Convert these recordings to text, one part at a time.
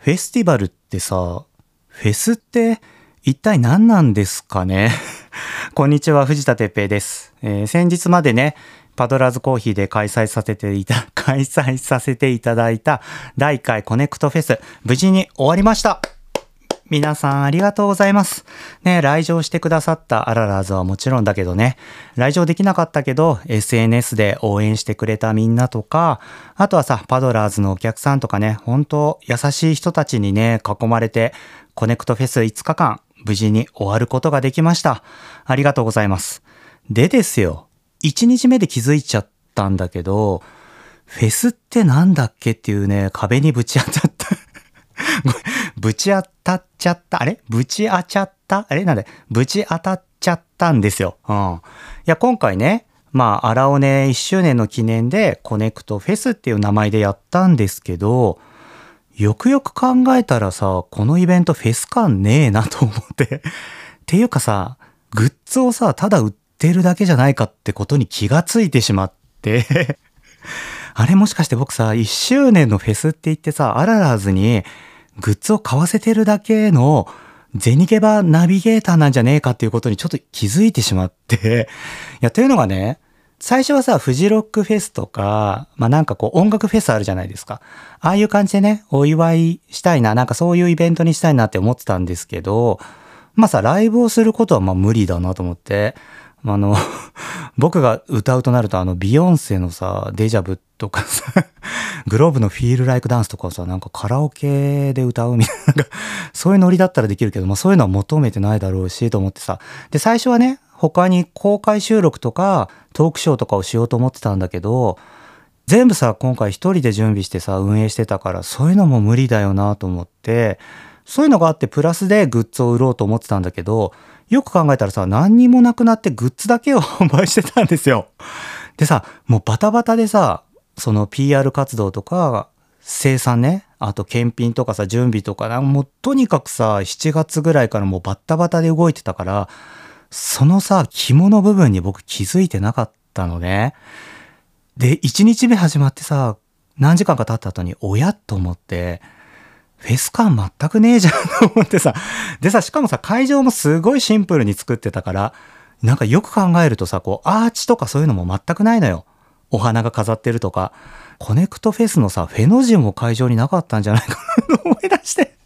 フェスティバルってさ、フェスって一体何なんですかね？こんにちは、藤田哲平です。えー先日までね、パドラーズコーヒーで開催させていた、開催させていただいた第1回コネクトフェス、無事に終わりました皆さんありがとうございます。ね、来場してくださったアララーズはもちろんだけどね、来場できなかったけど、SNS で応援してくれたみんなとか、あとはさ、パドラーズのお客さんとかね、本当優しい人たちにね、囲まれて、コネクトフェス5日間、無事に終わることができました。ありがとうございます。でですよ、1日目で気づいちゃったんだけど、フェスってなんだっけっていうね、壁にぶち当たった。ぶち当たっちゃった。あれ？ぶち当ちゃった？あれ？なんでぶち当たっちゃったんですよ。うん。いや、今回ね、まあ、アラオネ1周年の記念でコネクトフェスっていう名前でやったんですけど、よくよく考えたらさ、このイベントフェス感ねえなと思って。っていうかさ、グッズをさ、ただ売ってるだけじゃないかってことに気がついてしまって。あれもしかして僕さ、1周年のフェスって言ってさ、アララーズにグッズを買わせてるだけのゼニゲバナビゲーターなんじゃねえかっていうことにちょっと気づいてしまって。いや、というのがね、最初はさ、フジロックフェスとか、まあなんかこう音楽フェスあるじゃないですか。ああいう感じでね、お祝いしたいな、なんかそういうイベントにしたいなって思ってたんですけど、まあさ、ライブをすることはまあ無理だなと思って、あの、僕が歌うとなるとあの、ビヨンセのさ、デジャブとかさ、グローブのフィールライクダンスとかさ、なんかカラオケで歌うみたいな、そういうノリだったらできるけど、まあそういうのは求めてないだろうし、と思ってさ。で、最初はね、他に公開収録とかトークショーとかをしようと思ってたんだけど、全部さ、今回一人で準備してさ、運営してたから、そういうのも無理だよなと思って、そういうのがあって、プラスでグッズを売ろうと思ってたんだけど、よく考えたらさ、何にもなくなってグッズだけを販 売してたんですよ。でさ、もうバタバタでさ、その PR 活動とか、生産ね、あと検品とかさ、準備とかな、もうとにかくさ、7月ぐらいからもうバッタバタで動いてたから、そのさ、肝の部分に僕気づいてなかったのね。で、1日目始まってさ、何時間か経った後に、おやと思って、フェス感全くねえじゃんと思ってさ。でさ、しかもさ、会場もすごいシンプルに作ってたから、なんかよく考えるとさ、こう、アーチとかそういうのも全くないのよ。お花が飾ってるとか。コネクトフェスのさ、フェノジンも会場になかったんじゃないかなと思い出して。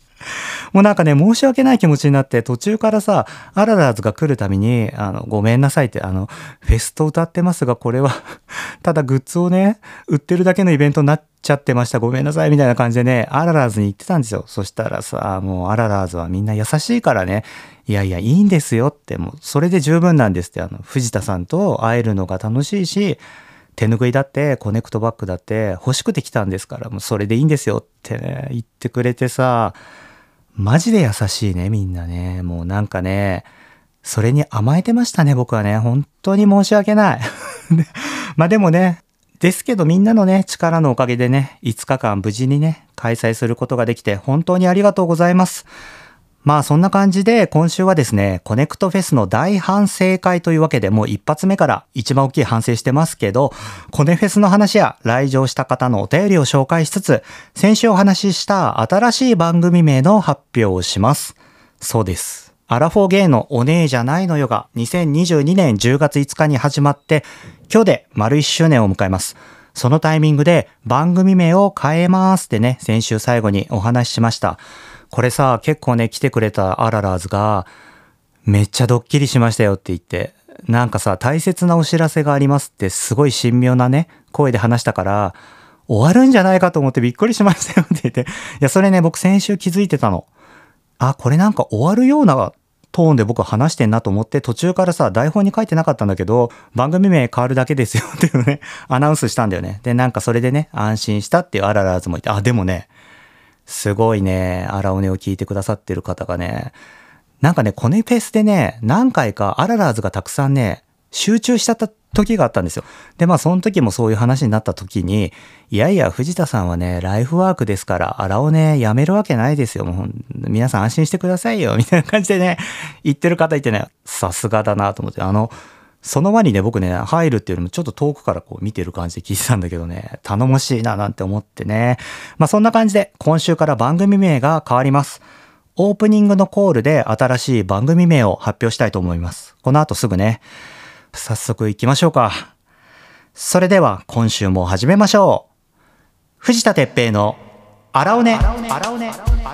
もうなんかね、申し訳ない気持ちになって、途中からさ、アララーズが来るたびに、あの、ごめんなさいって、あの、フェスと謳ってますが、これは、ただグッズをね、売ってるだけのイベントになっちゃってました。ごめんなさい、みたいな感じでね、アララーズに言ってたんですよ。そしたらさ、もうアララーズはみんな優しいからね、いやいや、いいんですよって、もう、それで十分なんですって、あの、藤田さんと会えるのが楽しいし、手拭いだってコネクトバッグだって欲しくて来たんですからもうそれでいいんですよってね言ってくれてさマジで優しいねみんなね。もうなんかねそれに甘えてましたね僕はね。本当に申し訳ない。まあでもねですけどみんなのね力のおかげでね5日間無事にね開催することができて本当にありがとうございます。まあそんな感じで今週はですね、コネクトフェスの大反省会というわけでもう一発目から一番大きい反省してますけど、コネフェスの話や来場した方のお便りを紹介しつつ、先週お話しした新しい番組名の発表をします。そうです。アラフォーゲイのお姉じゃないのよが2022年10月5日に始まって、今日で丸1周年を迎えます。そのタイミングで番組名を変えますってね、先週最後にお話ししました。これさ、結構ね、来てくれたアララーズが、めっちゃドッキリしましたよって言って、なんかさ、大切なお知らせがありますって、すごい神妙なね、声で話したから、終わるんじゃないかと思ってびっくりしましたよって言って、いや、それね、僕先週気づいてたの。あ、これなんか終わるようなトーンで僕話してんなと思って、途中からさ、台本に書いてなかったんだけど、番組名変わるだけですよっていうね、アナウンスしたんだよね。で、なんかそれでね、安心したっていうアララーズもいて、あ、でもね、すごいね、アラオネを聞いてくださってる方がね、なんかね、コネフェスでね、何回かアララーズがたくさんね、集中しちゃった時があったんですよ。で、まあその時もそういう話になった時に、いやいや、藤田さんはね、ライフワークですから、アラオネやめるわけないですよ。もう皆さん安心してくださいよ。みたいな感じでね、言ってる方いてね、さすがだなと思って、あの、その輪にね、僕ね、入るっていうよりもちょっと遠くからこう見てる感じで聞いてたんだけどね、頼もしいななんて思ってね。まあそんな感じで今週から番組名が変わります。オープニングのコールで新しい番組名を発表したいと思います。この後すぐね、早速行きましょうか。それでは今週も始めましょう。藤田哲平の荒尾根。荒尾根。荒尾根。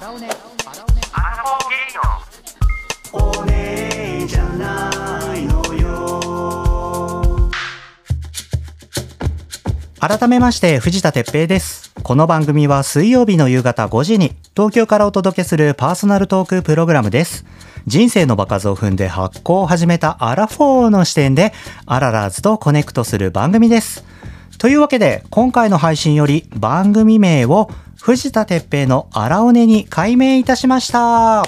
改めまして藤田哲平です。この番組は水曜日の夕方5時に東京からお届けするパーソナルトークプログラムです。人生の場数を踏んで発酵を始めたアラフォーの視点でアララーズとコネクトする番組です。というわけで今回の配信より番組名を藤田哲平のアラオネに改名いたしました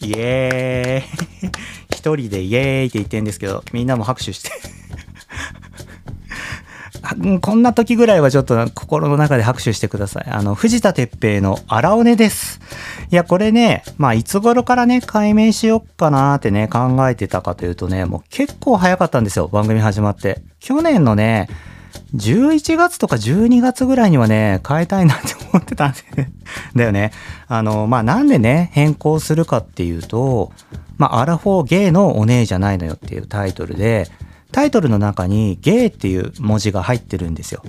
イエーイ 一人でイエーイって言ってんですけどみんなも拍手してこんな時ぐらいはちょっと心の中で拍手してください。あの、藤田哲平のアラオネです。いや、これね、まあ、いつ頃からね、解明しよっかなってね、考えてたかというとね、もう結構早かったんですよ、番組始まって。去年のね、11月とか12月ぐらいにはね、変えたいなって思ってたん だよね。あの、まあ、なんでね、変更するかっていうと、まあ、アラフォーゲイのお姉じゃないのよっていうタイトルで、タイトルの中にゲイっていう文字が入ってるんですよ。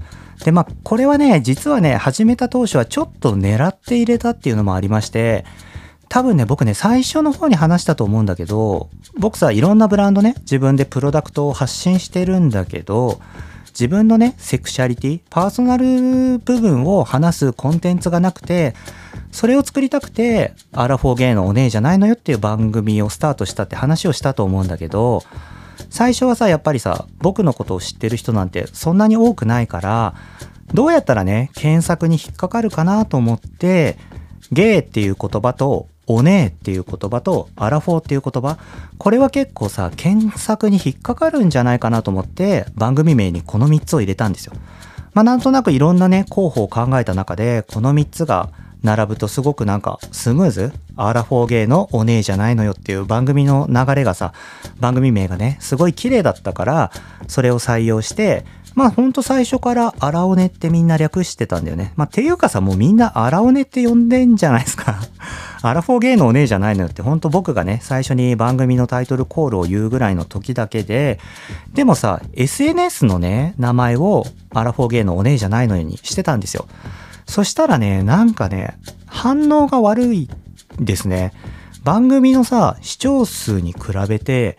で、まあ、これはね、実はね、始めた当初はちょっと狙って入れたっていうのもありまして、多分ね、僕ね、最初の方に話したと思うんだけど、僕さ、いろんなブランドね、自分でプロダクトを発信してるんだけど、自分のね、セクシャリティ、パーソナル部分を話すコンテンツがなくて、それを作りたくて、アラフォーゲイのお姉じゃないのよっていう番組をスタートしたって話をしたと思うんだけど、最初はさやっぱりさ僕のことを知ってる人なんてそんなに多くないからどうやったらね検索に引っかかるかなと思ってゲイっていう言葉とおねえっていう言葉とアラフォーっていう言葉これは結構さ検索に引っかかるんじゃないかなと思って番組名にこの3つを入れたんですよ。まあなんとなくいろんなね候補を考えた中でこの3つが並ぶとすごくなんかスムーズアラフォーゲーのお姉じゃないのよっていう番組の流れがさ番組名がねすごい綺麗だったからそれを採用してまあほんと最初からアラオネってみんな略してたんだよね。まあていうかさもうみんなアラオネって呼んでんじゃないですか。アラフォーゲーのお姉じゃないのよって本当僕がね最初に番組のタイトルコールを言うぐらいの時だけででもさ SNS のね名前をアラフォーゲーのお姉じゃないのようにしてたんですよ。そしたらね、なんかね、反応が悪いですね。番組のさ、視聴数に比べて、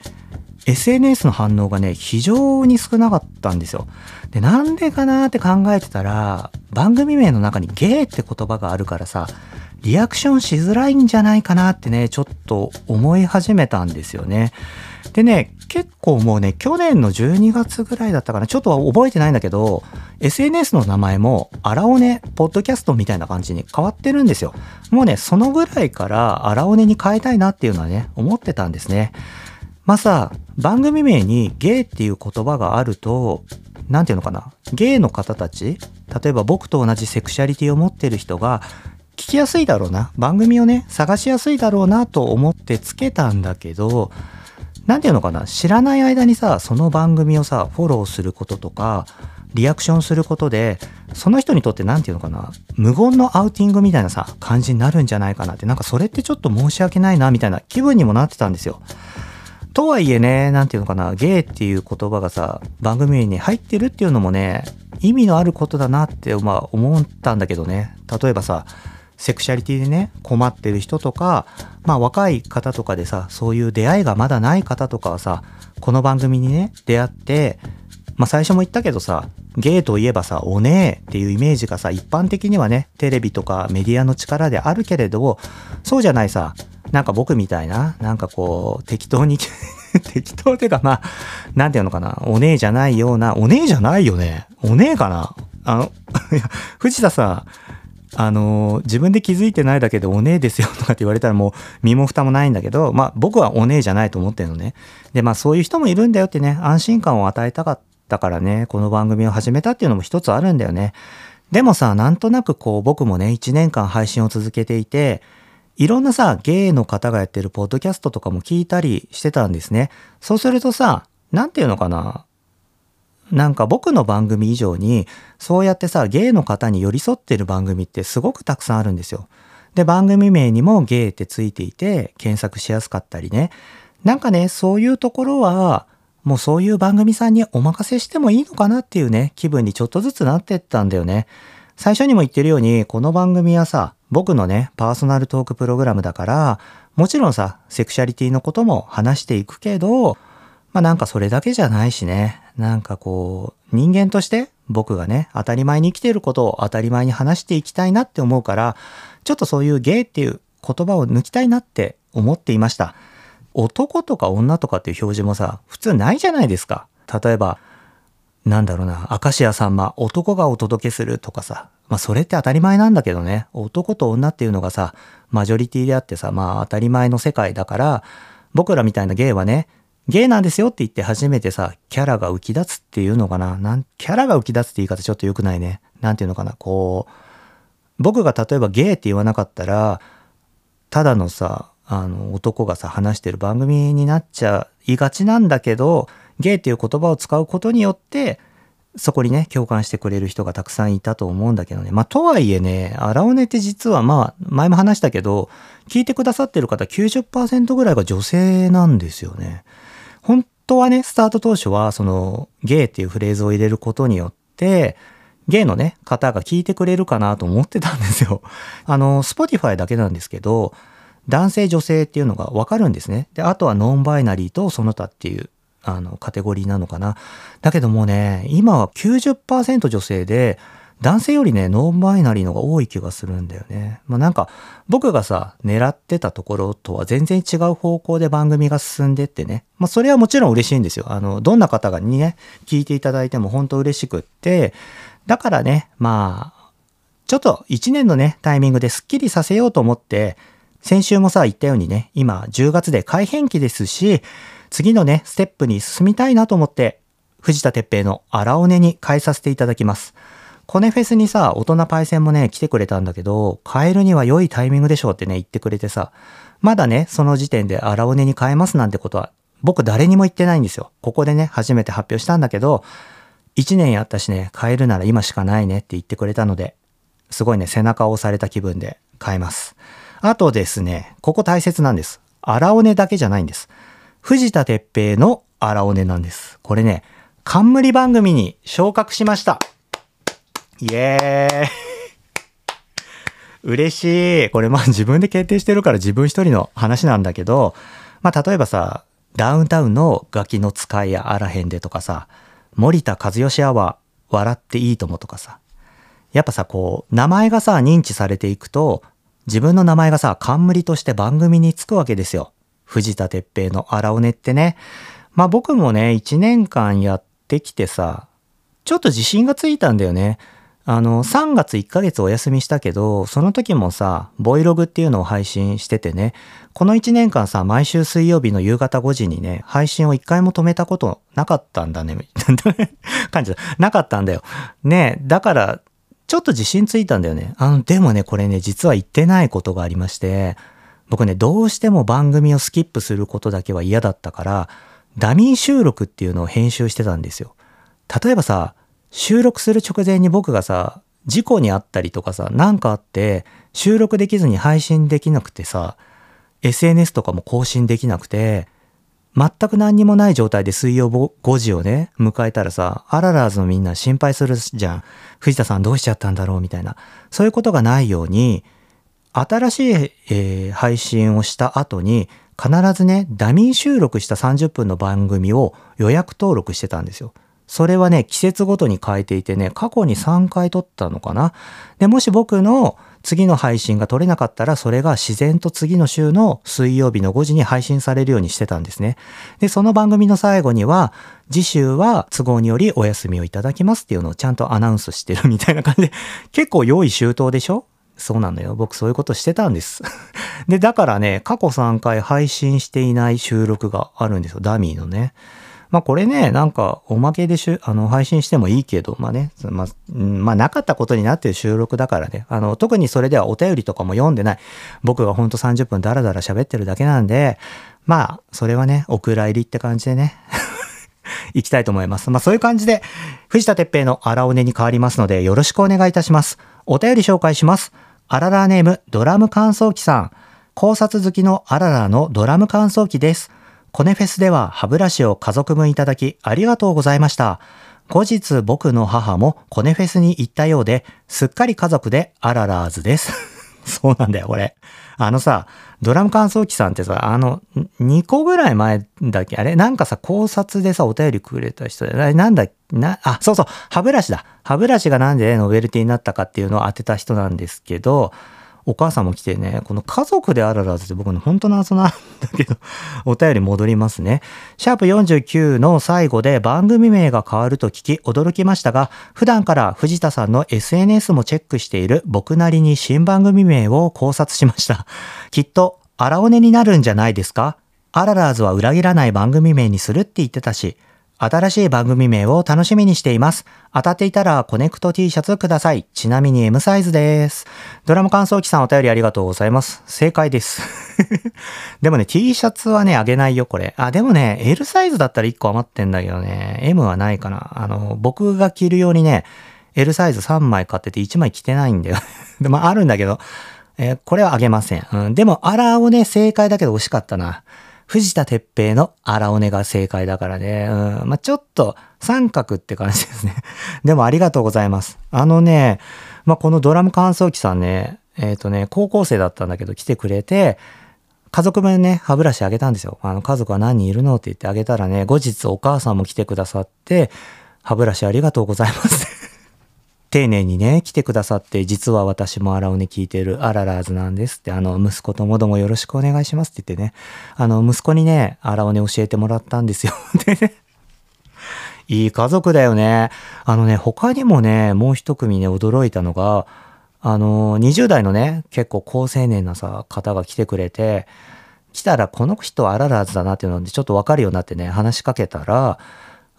SNS の反応がね、非常に少なかったんですよ。で、なんでかなーって考えてたら、番組名の中にゲイって言葉があるからさ、リアクションしづらいんじゃないかなってね、ちょっと思い始めたんですよね。でね、結構もうね、去年の12月ぐらいだったかな、ちょっとは覚えてないんだけど、SNS の名前も、アラオネポッドキャストみたいな感じに変わってるんですよ。もうね、そのぐらいからアラオネに変えたいなっていうのはね、思ってたんですね。まあさ、番組名にゲイっていう言葉があると、なんていうのかな、ゲイの方たち、例えば僕と同じセクシャリティを持ってる人が、聞きやすいだろうな、番組をね、探しやすいだろうなと思ってつけたんだけど、何て言うのかな？知らない間にさその番組をさフォローすることとかリアクションすることでその人にとって何て言うのかな？無言のアウティングみたいなさ感じになるんじゃないかなってなんかそれってちょっと申し訳ないなみたいな気分にもなってたんですよ。とはいえね、何て言うのかな、ゲイっていう言葉がさ、番組に入ってるっていうのもね、意味のあることだなって、まあ思ったんだけどね。例えばさ、セクシャリティでね困ってる人とかまあ若い方とかでさそういう出会いがまだない方とかはさこの番組にね出会ってまあ最初も言ったけどさゲイといえばさおねえっていうイメージがさ一般的にはねテレビとかメディアの力であるけれどそうじゃないさなんか僕みたいななんかこう適当に 適当っていうかまあなんていうのかなおねえじゃないようなおねえじゃないよねおねえかなあの いや藤田さんあの自分で気づいてないだけでお姉ですよとかって言われたらもう身も蓋もないんだけど、まあ僕はお姉じゃないと思ってるのね。で、まあそういう人もいるんだよってね、安心感を与えたかったからね、この番組を始めたっていうのも一つあるんだよね。でもさ、なんとなくこう僕もね、1年間配信を続けていて、いろんなさ、ゲイの方がやってるポッドキャストとかも聞いたりしてたんですね。そうするとさ、なんていうのかな。なんか僕の番組以上に、そうやってさ、ゲイの方に寄り添ってる番組ってすごくたくさんあるんですよ。で、番組名にもゲイってついていて、検索しやすかったりね。なんかね、そういうところは、もうそういう番組さんにお任せしてもいいのかなっていうね、気分にちょっとずつなってったんだよね。最初にも言ってるように、この番組はさ、僕のね、パーソナルトークプログラムだから、もちろんさ、セクシャリティのことも話していくけど、まあなんかそれだけじゃないしね。なんかこう、人間として僕がね、当たり前に生きていることを当たり前に話していきたいなって思うから、ちょっとそういうゲイっていう言葉を抜きたいなって思っていました。男とか女とかっていう表示もさ、普通ないじゃないですか。例えば、なんだろうな、明石家さんま、男がお届けするとかさ。まあそれって当たり前なんだけどね。男と女っていうのがさ、マジョリティであってさ、まあ当たり前の世界だから、僕らみたいなゲイはね、ゲイなんですよって言って初めてさ、キャラが浮き立つっていうのかな？なん、キャラが浮き立つって言い方ちょっと良くないね。なんていうのかな？こう、僕が例えばゲイって言わなかったら、ただのさ、あの、男がさ、話してる番組になっちゃいがちなんだけど、ゲイっていう言葉を使うことによって、そこにね、共感してくれる人がたくさんいたと思うんだけどね。まあ、とはいえね、荒尾根って実はまあ、前も話したけど、聞いてくださってる方90%ぐらいが女性なんですよね。本当はね、スタート当初は、その、ゲイっていうフレーズを入れることによって、ゲイのね、方が聞いてくれるかなと思ってたんですよ。あの、Spotify だけなんですけど、男性女性っていうのがわかるんですね。で、あとはノンバイナリーとその他っていうあのカテゴリーなのかな。だけどもね、今は90%女性で、男性よりね、ノンバイナリーのが多い気がするんだよね。まあなんか、僕がさ、狙ってたところとは全然違う方向で番組が進んでってね。まあそれはもちろん嬉しいんですよ。あの、どんな方がにね、聞いていただいても本当嬉しくって、だからね、まあ、ちょっと1年のね、タイミングでスッキリさせようと思って、先週もさ、言ったようにね、今10月で改変期ですし、次のね、ステップに進みたいなと思って、藤田哲平の荒尾根に変えさせていただきます。コネフェスにさ、大人パイセンもね、来てくれたんだけど、変えるには良いタイミングでしょうってね、言ってくれてさ、まだね、その時点で荒尾根に変えますなんてことは、僕誰にも言ってないんですよ。ここでね、初めて発表したんだけど、1年やったしね、変えるなら今しかないねって言ってくれたので、すごいね、背中を押された気分で変えます。あとですね、ここ大切なんです。荒尾根だけじゃないんです。藤田哲平の荒尾根なんです。これね、冠番組に昇格しました。イエーイ 嬉しい。これまあ自分で決定してるから自分一人の話なんだけど、まあ例えばさ、ダウンタウンのガキの使いやあらへんでとかさ、森田和義アワー、笑っていいともとかさ。やっぱさ、こう、名前がさ、認知されていくと、自分の名前がさ、冠として番組につくわけですよ。藤田哲平の荒尾根ってね。まあ僕もね、1年間やってきてさ、ちょっと自信がついたんだよね。あの、3月1ヶ月お休みしたけど、その時もさ、ボイログっていうのを配信しててね、この1年間さ、毎週水曜日の夕方5時にね、配信を1回も止めたことなかったんだね、感じなかったんだよ。ねだから、ちょっと自信ついたんだよね。あの、でもね、これね、実は言ってないことがありまして、僕ね、どうしても番組をスキップすることだけは嫌だったから、ダミー収録っていうのを編集してたんですよ。例えばさ、収録する直前に僕がさ、事故にあったりとかさ、なんかあって収録できずに配信できなくてさ、SNS とかも更新できなくて、全く何にもない状態で水曜5時をね、迎えたらさ、アララーズのみんな心配するじゃん。藤田さんどうしちゃったんだろうみたいな。そういうことがないように、新しい、えー、配信をした後に、必ずね、ダミー収録した30分の番組を予約登録してたんですよ。それはね、季節ごとに変えていてね、過去に3回撮ったのかな。で、もし僕の次の配信が撮れなかったら、それが自然と次の週の水曜日の5時に配信されるようにしてたんですね。で、その番組の最後には、次週は都合によりお休みをいただきますっていうのをちゃんとアナウンスしてるみたいな感じで、結構用意周到でしょ？そうなのよ。僕そういうことしてたんです。で、だからね、過去3回配信していない収録があるんですよ。ダミーのね。まあこれね、なんかおまけでしゅあの配信してもいいけど、まあね、まあ、まあなかったことになってる収録だからね、あの、特にそれではお便りとかも読んでない。僕がほんと30分ダラダラ喋ってるだけなんで、まあ、それはね、お蔵入りって感じでね。行きたいと思います。まあそういう感じで、藤田哲平の荒尾根に変わりますので、よろしくお願いいたします。お便り紹介します。あららネーム、ドラム乾燥機さん。考察好きのあららのドラム乾燥機です。コネフェスでは歯ブラシを家族分いただきありがとうございました。後日僕の母もコネフェスに行ったようで、すっかり家族であららーずです。そうなんだよ、これ。あのさ、ドラム乾燥機さんってさ、あの、2個ぐらい前だっけ？あれ？なんかさ、考察でさ、お便りくれた人で、なんだ、な、あ、そうそう、歯ブラシだ。歯ブラシがなんでノベルティになったかっていうのを当てた人なんですけど、お母さんも来てね、この家族であららずって僕の本当の謎なんだけど、お便り戻りますね。シャープ49の最後で番組名が変わると聞き驚きましたが、普段から藤田さんの SNS もチェックしている僕なりに新番組名を考察しました。きっと、荒尾根になるんじゃないですか？アララーズは裏切らない番組名にするって言ってたし、新しい番組名を楽しみにしています。当たっていたらコネクト T シャツください。ちなみに M サイズです。ドラム乾燥機さんお便りありがとうございます。正解です。でもね、T シャツはね、あげないよ、これ。あ、でもね、L サイズだったら1個余ってんだけどね、M はないかな。あの、僕が着るようにね、L サイズ3枚買ってて1枚着てないんだよ。でもあるんだけど、えー、これはあげません。うん、でも、アラーをね、正解だけど惜しかったな。藤田哲平の荒尾根が正解だからね。うん。まあ、ちょっと三角って感じですね。でもありがとうございます。あのね、まあ、このドラム乾燥機さんね、えっ、ー、とね、高校生だったんだけど来てくれて、家族分ね、歯ブラシあげたんですよ。あの、家族は何人いるのって言ってあげたらね、後日お母さんも来てくださって、歯ブラシありがとうございます丁寧にね、来てくださって、実は私も荒尾根聞いてるアララーズなんですって、あの、息子ともどもよろしくお願いしますって言ってね、あの、息子にね、荒尾根教えてもらったんですよ。でね、いい家族だよね。あのね、他にもね、もう一組ね、驚いたのが、あの、20代のね、結構高青年なさ、方が来てくれて、来たらこの人はアララーズだなっていうのでちょっとわかるようになってね、話しかけたら、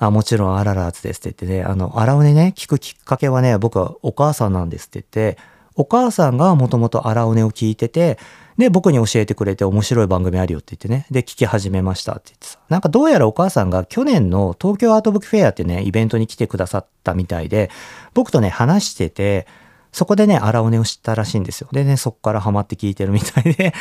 あ、もちろんアララーズですって言ってね、あの、荒尾根ね、聞くきっかけはね、僕はお母さんなんですって言って、お母さんがもともと荒尾根を聞いてて、で、僕に教えてくれて面白い番組あるよって言ってね、で、聞き始めましたって言ってさ。なんかどうやらお母さんが去年の東京アートブックフェアってね、イベントに来てくださったみたいで、僕とね、話してて、そこでね、荒尾根を知ったらしいんですよ。でね、そっからハマって聞いてるみたいで、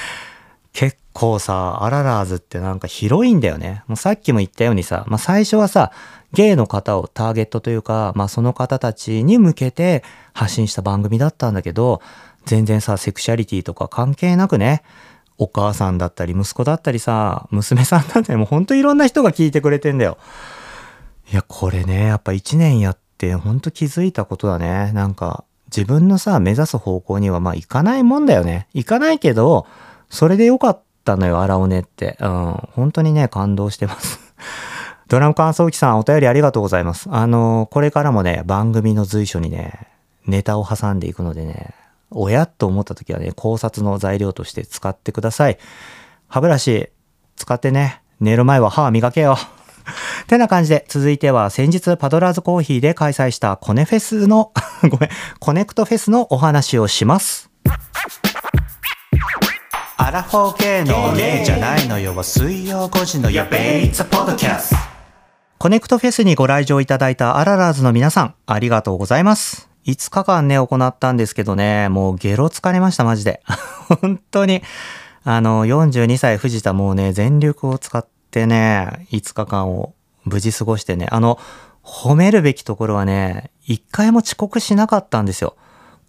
結構さ、アララーズってなんか広いんだよね。もうさっきも言ったようにさ、まあ最初はさ、ゲイの方をターゲットというか、まあその方たちに向けて発信した番組だったんだけど、全然さ、セクシャリティとか関係なくね、お母さんだったり息子だったりさ、娘さんだったりもうほんといろんな人が聞いてくれてんだよ。いや、これね、やっぱ一年やってほんと気づいたことだね。なんか自分のさ、目指す方向にはまあ行かないもんだよね。行かないけど、それでよかったのよ、荒尾根って。うん。本当にね、感動してます ドラム乾燥機さん、お便りありがとうございます。あの、これからもね、番組の随所にね、ネタを挟んでいくのでね、おやと思った時はね、考察の材料として使ってください。歯ブラシ、使ってね、寝る前は歯磨けよ。てな感じで、続いては先日パドラーズコーヒーで開催したコネフェスの ごめん、コネクトフェスのお話をします。アラフォー系のゲイじゃないのよ水曜5時のやべ it's podcast コネクトフェスにご来場いただいたアララーズの皆さんありがとうございます。5日間ね行ったんですけどね。もうゲロ疲れましたマジで。本当に。あの42歳藤田もうね全力を使ってね5日間を無事過ごしてねあの褒めるべきところはね一回も遅刻しなかったんですよ。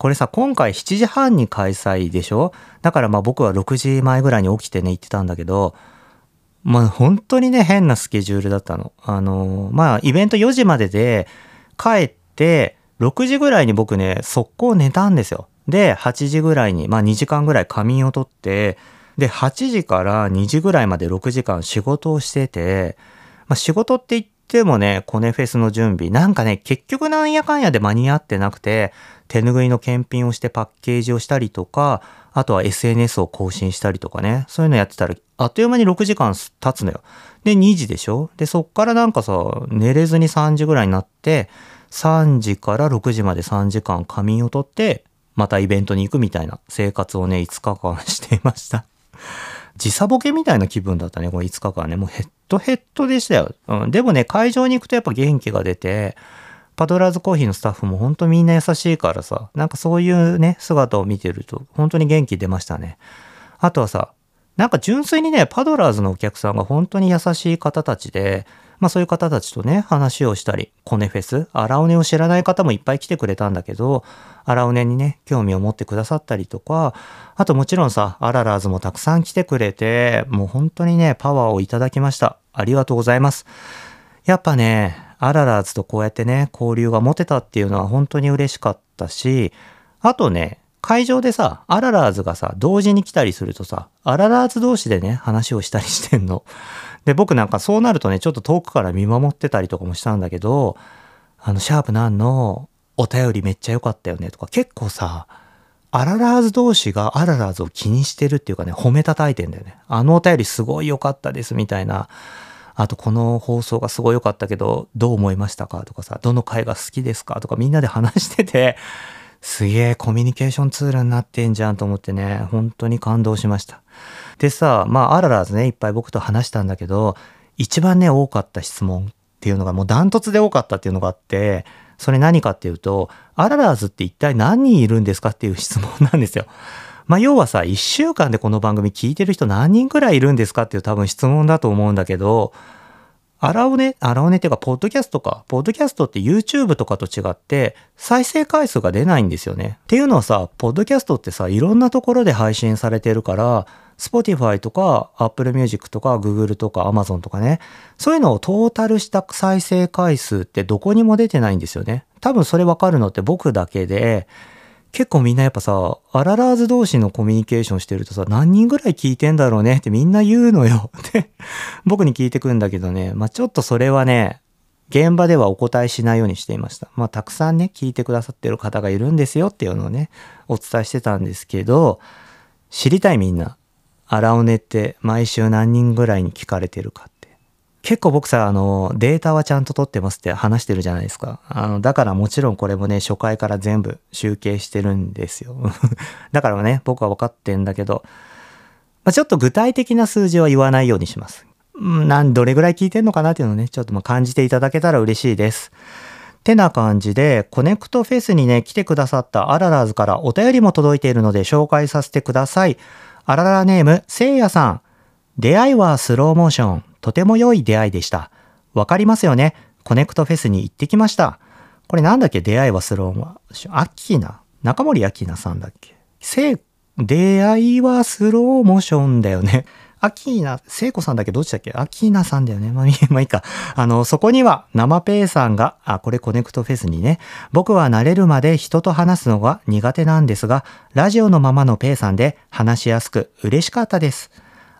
これさ、今回7時半に開催でしょ？だからまあ僕は6時前ぐらいに起きてね、行ってたんだけど、まあ本当にね、変なスケジュールだったの。あの、まあイベント4時までで帰って、6時ぐらいに僕ね、速攻寝たんですよ。で、8時ぐらいに、まあ2時間ぐらい仮眠をとって、で、8時から2時ぐらいまで6時間仕事をしてて、まあ仕事って言ってもね、コネフェスの準備、なんかね、結局なんやかんやで間に合ってなくて、手拭いの検品をしてパッケージをしたりとか、あとは SNS を更新したりとかね、そういうのやってたら、あっという間に6時間経つのよ。で、2時でしょ？で、そっからなんかさ、寝れずに3時ぐらいになって、3時から6時まで3時間仮眠をとって、またイベントに行くみたいな生活をね、5日間 していました。時差ボケみたいな気分だったね、この5日間ね。もうヘッドヘッドでしたよ。うん。でもね、会場に行くとやっぱ元気が出て、パドラーズコーヒーのスタッフも本当みんな優しいからさ、なんかそういうね、姿を見てると本当に元気出ましたね。あとはさ、なんか純粋にね、パドラーズのお客さんが本当に優しい方たちで、まあそういう方たちとね、話をしたり、コネフェス、アラオネを知らない方もいっぱい来てくれたんだけど、アラオネにね、興味を持ってくださったりとか、あともちろんさ、アララーズもたくさん来てくれて、もう本当にね、パワーをいただきました。ありがとうございます。やっぱね、アララーズとこうやってね、交流が持てたっていうのは本当に嬉しかったし、あとね、会場でさ、アララーズがさ、同時に来たりするとさ、アララーズ同士でね、話をしたりしてんの。で、僕なんかそうなるとね、ちょっと遠くから見守ってたりとかもしたんだけど、あの、シャープなんのお便りめっちゃ良かったよねとか、結構さ、アララーズ同士がアララーズを気にしてるっていうかね、褒めたたいてんだよね。あのお便りすごい良かったですみたいな。あとこの放送がすごい良かったけど、どう思いましたか？とかさ、どの回が好きですか？とかみんなで話してて、すげえコミュニケーションツールになってんじゃんと思ってね、本当に感動しました。でさ、まあ、アララーズね、いっぱい僕と話したんだけど、一番ね、多かった質問っていうのがもうダントツで多かったっていうのがあって、それ何かっていうと、アララーズって一体何人いるんですかっていう質問なんですよ。まあ、要はさ、一週間でこの番組聞いてる人何人くらいいるんですかっていう多分質問だと思うんだけど、アラオネ、アラオネっていうか、ポッドキャストか。ポッドキャストって YouTube とかと違って、再生回数が出ないんですよね。っていうのはさ、ポッドキャストってさ、いろんなところで配信されてるから、Spotify とか Apple Music とか Google とか Amazon とかね、そういうのをトータルした再生回数ってどこにも出てないんですよね。多分それわかるのって僕だけで、結構みんなやっぱさ、アララーズ同士のコミュニケーションしてるとさ、何人ぐらい聞いてんだろうねってみんな言うのよ。で、僕に聞いてくんだけどね、まあちょっとそれはね、現場ではお答えしないようにしていました。まあたくさんね、聞いてくださってる方がいるんですよっていうのをね、お伝えしてたんですけど、知りたいみんな。アラオネって毎週何人ぐらいに聞かれてるかって。結構僕さ、あの、データはちゃんと取ってますって話してるじゃないですか。あの、だからもちろんこれもね、初回から全部集計してるんですよ。だからね、僕は分かってんだけど、まあ、ちょっと具体的な数字は言わないようにします。なん、どれぐらい聞いてんのかなっていうのをね、ちょっとま感じていただけたら嬉しいです。てな感じで、コネクトフェスにね、来てくださったアララーズからお便りも届いているので紹介させてください。アララネーム、せいやさん。出会いはスローモーション。とても良い出会いでした。わかりますよね。コネクトフェスに行ってきました。これなんだっけ？出会いはスローモーション。アッキーナ。中森アキーナさんだっけ？せい、出会いはスローモーションだよね。アキーナ、聖子さんだけ？どっちだっけ？アキーナさんだよね。まあ、まあいいか。あの、そこには生ペイさんが、あ、これコネクトフェスにね、僕は慣れるまで人と話すのが苦手なんですが、ラジオのままのペイさんで話しやすく嬉しかったです。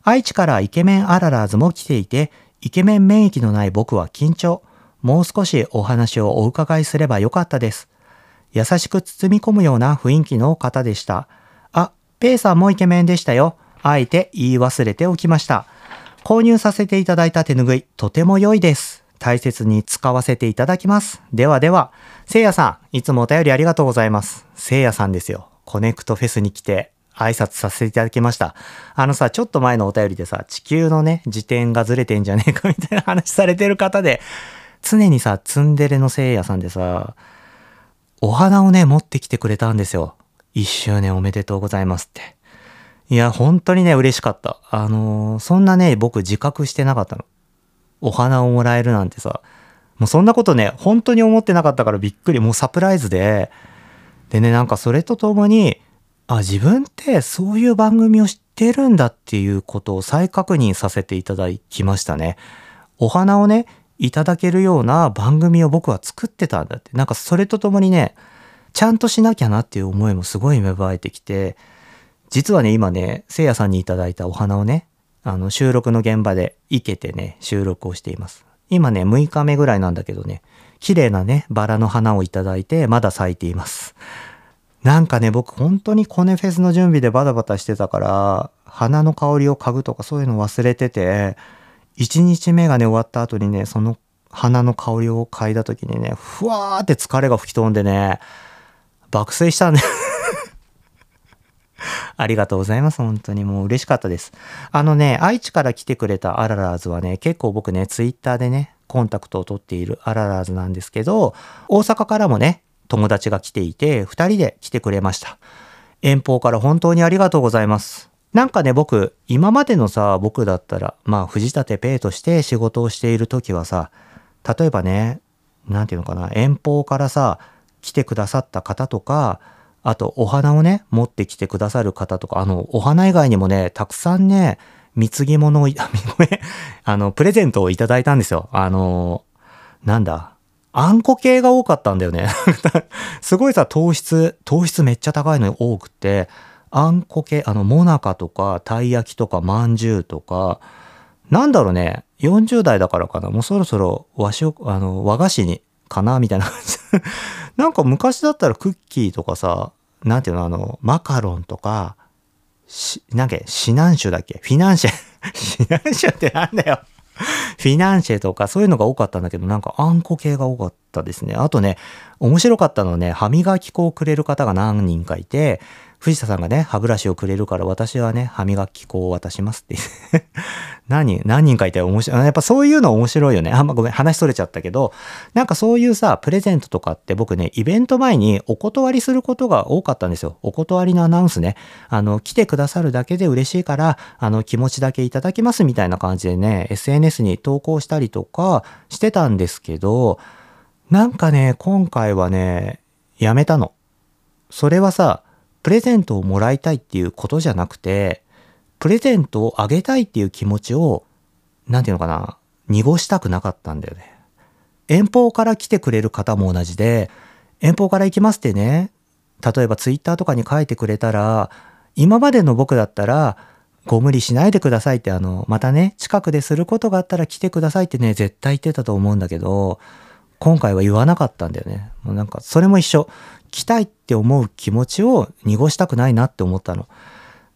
愛知からイケメンアララーズも来ていて、イケメン免疫のない僕は緊張。もう少しお話をお伺いすればよかったです。優しく包み込むような雰囲気の方でした。あ、ペイさんもイケメンでしたよ。あえて言い忘れておきました。購入させていただいた手ぬぐい、とても良いです。大切に使わせていただきます。ではでは、せいやさん、いつもお便りありがとうございます。せいやさんですよ。コネクトフェスに来て挨拶させていただきました。あのさ、ちょっと前のお便りでさ、地球のね、自転がずれてんじゃねえかみたいな話されてる方で、常にさ、ツンデレのせいやさんでさ、お花をね、持ってきてくれたんですよ。一周年おめでとうございますって。いや、本当にね、嬉しかった。あのー、そんなね、僕自覚してなかったの。お花をもらえるなんてさ、もうそんなことね、本当に思ってなかったからびっくり。もうサプライズで。でね、なんかそれとともに、あ、自分ってそういう番組を知ってるんだっていうことを再確認させていただきましたね。お花をね、いただけるような番組を僕は作ってたんだって。なんかそれとともにね、ちゃんとしなきゃなっていう思いもすごい芽生えてきて、実はね、今ね、せいやさんにいただいたお花をね、あの、収録の現場で生けてね、収録をしています。今ね、6日目ぐらいなんだけどね、綺麗なね、バラの花をいただいて、まだ咲いています。なんかね、僕本当にコネフェスの準備でバタバタしてたから、花の香りを嗅ぐとかそういうの忘れてて、1日目がね、終わった後にね、その花の香りを嗅いだ時にね、ふわーって疲れが吹き飛んでね、爆睡したんだよ ありがとうございます。本当にもう嬉しかったです。あのね、愛知から来てくれたアララーズはね、結構僕ね、ツイッターでね、コンタクトを取っているアララーズなんですけど、大阪からもね、友達が来ていて、二人で来てくれました。遠方から本当にありがとうございます。なんかね、僕、今までのさ、僕だったら、まあ、藤立ペイとして仕事をしている時はさ、例えばね、なんていうのかな、遠方からさ、来てくださった方とか、あと、お花をね、持ってきてくださる方とか、あの、お花以外にもね、たくさんね、貢ぎ物を、ごめん、あの、プレゼントをいただいたんですよ。あの、なんだ、あんこ系が多かったんだよね。すごいさ、糖質、糖質めっちゃ高いの多くて、あんこ系、あの、もなかとか、たい焼きとか、まんじゅうとか、なんだろうね、40代だからかな、もうそろそろ和食、あの、和菓子に、かなみたいな感じ。なんか昔だったらクッキーとかさ、なんていうの、あの、マカロンとか、し、なんか、シナンシュだっけ？フィナンシェ。シナンシュってなんだよ。フィナンシェとかそういうのが多かったんだけど、なんかあんこ系が多かったですね。あとね、面白かったのはね、歯磨き粉をくれる方が何人かいて、藤田さんがね、歯ブラシをくれるから私はね、歯磨き粉を渡しますって。何、何人かいて面白い。やっぱそういうの面白いよね。あんまごめん、話それちゃったけど、なんかそういうさ、プレゼントとかって僕ね、イベント前にお断りすることが多かったんですよ。お断りのアナウンスね。あの、来てくださるだけで嬉しいから、あの、気持ちだけいただきますみたいな感じでね、SNS に投稿したりとかしてたんですけど、なんかね、今回はね、やめたの。それはさ、プレゼントをもらいたいっていうことじゃなくて、プレゼントをあげたいっていう気持ちを、なんていうのかな、濁したくなかったんだよね。遠方から来てくれる方も同じで、遠方から行きますってね、例えばツイッターとかに書いてくれたら、今までの僕だったら、ご無理しないでくださいって、あの、またね、近くですることがあったら来てくださいってね、絶対言ってたと思うんだけど、今回は言わなかったんだよね。もうなんか、それも一緒。来たいって思う気持ちを濁したくないなって思ったの。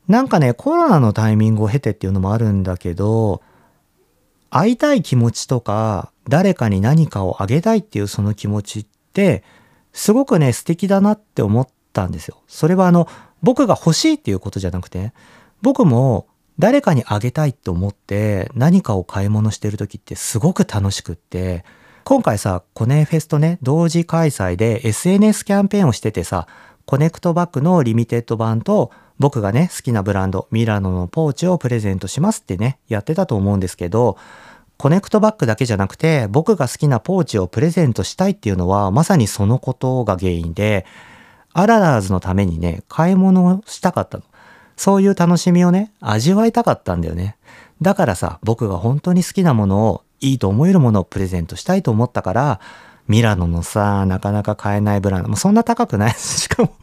なんかね、コロナのタイミングを経てっていうのもあるんだけど、会いたい気持ちとか、誰かに何かをあげたいっていうその気持ちって、すごくね、素敵だなって思ったんですよ。それはあの、僕が欲しいっていうことじゃなくて、僕も誰かにあげたいって思って何かを買い物してる時ってすごく楽しくって、今回さ、コネフェスとね、同時開催で SNS キャンペーンをしててさ、コネクトバッグのリミテッド版と僕がね、好きなブランド、ミラノのポーチをプレゼントしますってね、やってたと思うんですけど、コネクトバッグだけじゃなくて、僕が好きなポーチをプレゼントしたいっていうのは、まさにそのことが原因で、アララーズのためにね、買い物をしたかったの。そういう楽しみをね、味わいたかったんだよね。だからさ、僕が本当に好きなものを、いいと思えるものをプレゼントしたいと思ったから、ミラノのさ、なかなか買えないブランド、もうそんな高くない しかも、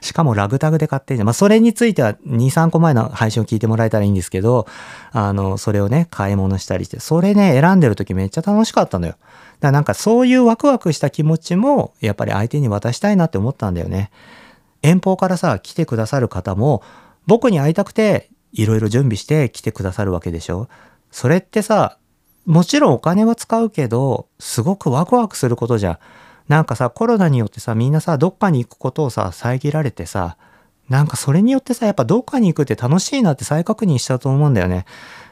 しかもラグタグで買ってんじゃん。まあ、それについては2、3個前の配信を聞いてもらえたらいいんですけど、あの、それをね、買い物したりして、それね、選んでる時めっちゃ楽しかったのよ。だからなんかそういうワクワクした気持ちも、やっぱり相手に渡したいなって思ったんだよね。遠方からさ、来てくださる方も、僕に会いたくて、いろいろ準備して来てくださるわけでしょ。それってさ、もちろんお金は使うけど、すごくワクワクすることじゃん。なんかさ、コロナによってさ、みんなさ、どっかに行くことをさ、遮られてさ、なんかそれによってさ、やっぱどっかに行くって楽しいなって再確認したと思うんだよね。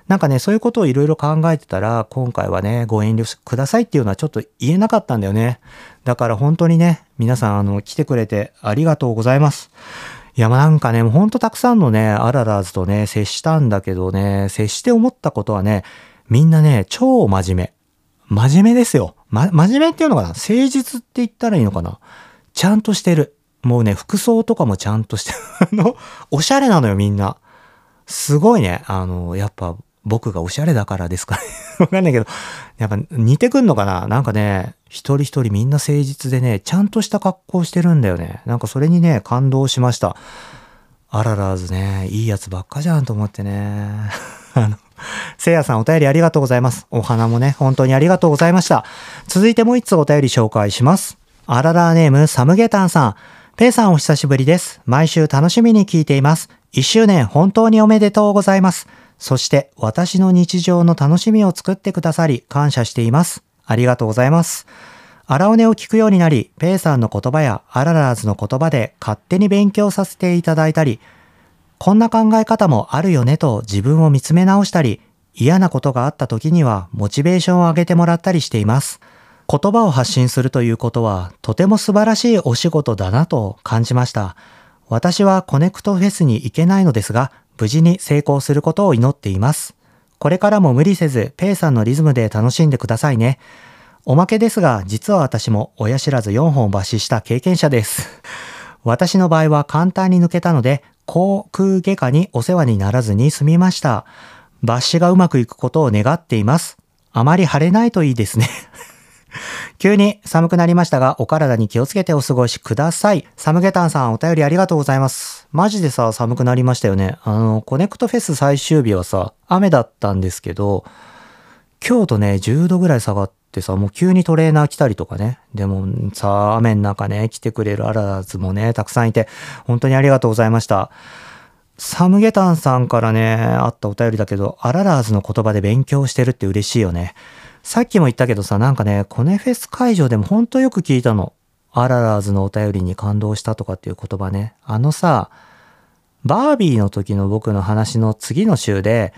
なんかね、そういうことをいろいろ考えてたら、今回はね、ご遠慮くださいっていうのはちょっと言えなかったんだよね。だから本当にね、皆さん、あの、来てくれてありがとうございます。いや、なんかね、ほんとたくさんのね、アララーズとね、接したんだけどね、接して思ったことはね、みんなね、超真面目。真面目ですよ。ま、真面目っていうのかな？誠実って言ったらいいのかな？ちゃんとしてる。もうね、服装とかもちゃんとしてる。あの、おしゃれなのよ、みんな。すごいね。あの、やっぱ、僕がおしゃれだからですかね。わかんないけど、やっぱ似てくんのかな？なんかね、一人一人みんな誠実でね、ちゃんとした格好してるんだよね。なんかそれにね、感動しました。あららずね、いいやつばっかじゃんと思ってね。あの、せいやさんお便りありがとうございます。お花もね、本当にありがとうございました。続いてもう一つお便り紹介します。あららネームサムゲタンさん。ペイさんお久しぶりです。毎週楽しみに聞いています。一周年本当におめでとうございます。そして私の日常の楽しみを作ってくださり感謝しています。ありがとうございます。荒尾根を聞くようになり、ペイさんの言葉やアララーズの言葉で勝手に勉強させていただいたり、こんな考え方もあるよねと自分を見つめ直したり、嫌なことがあった時にはモチベーションを上げてもらったりしています。言葉を発信するということはとても素晴らしいお仕事だなと感じました。私はコネクトフェスに行けないのですが、無事に成功することを祈っています。これからも無理せず、ペイさんのリズムで楽しんでくださいね。おまけですが、実は私も親知らず4本抜歯した経験者です。私の場合は簡単に抜けたので、口腔外科にお世話にならずに済みました。抜歯がうまくいくことを願っています。あまり腫れないといいですね。急に寒くなりましたが、お体に気をつけてお過ごしください。サムゲタンさん、お便りありがとうございます。マジでさ、寒くなりましたよね。あの、コネクトフェス最終日はさ、雨だったんですけど、今日とね、10度ぐらい下がってってさ、もう急にトレーナー来たりとかね。でもさ、雨の中ね、来てくれるアララーズもね、たくさんいて、本当にありがとうございました。サムゲタンさんからね、あったお便りだけど、アララーズの言葉で勉強してるって嬉しいよね。さっきも言ったけどさ、なんかね、コネフェス会場でもほんとよく聞いたの。アララーズのお便りに感動したとかっていう言葉ね。あのさ、バービーの時の僕の話の次の週で、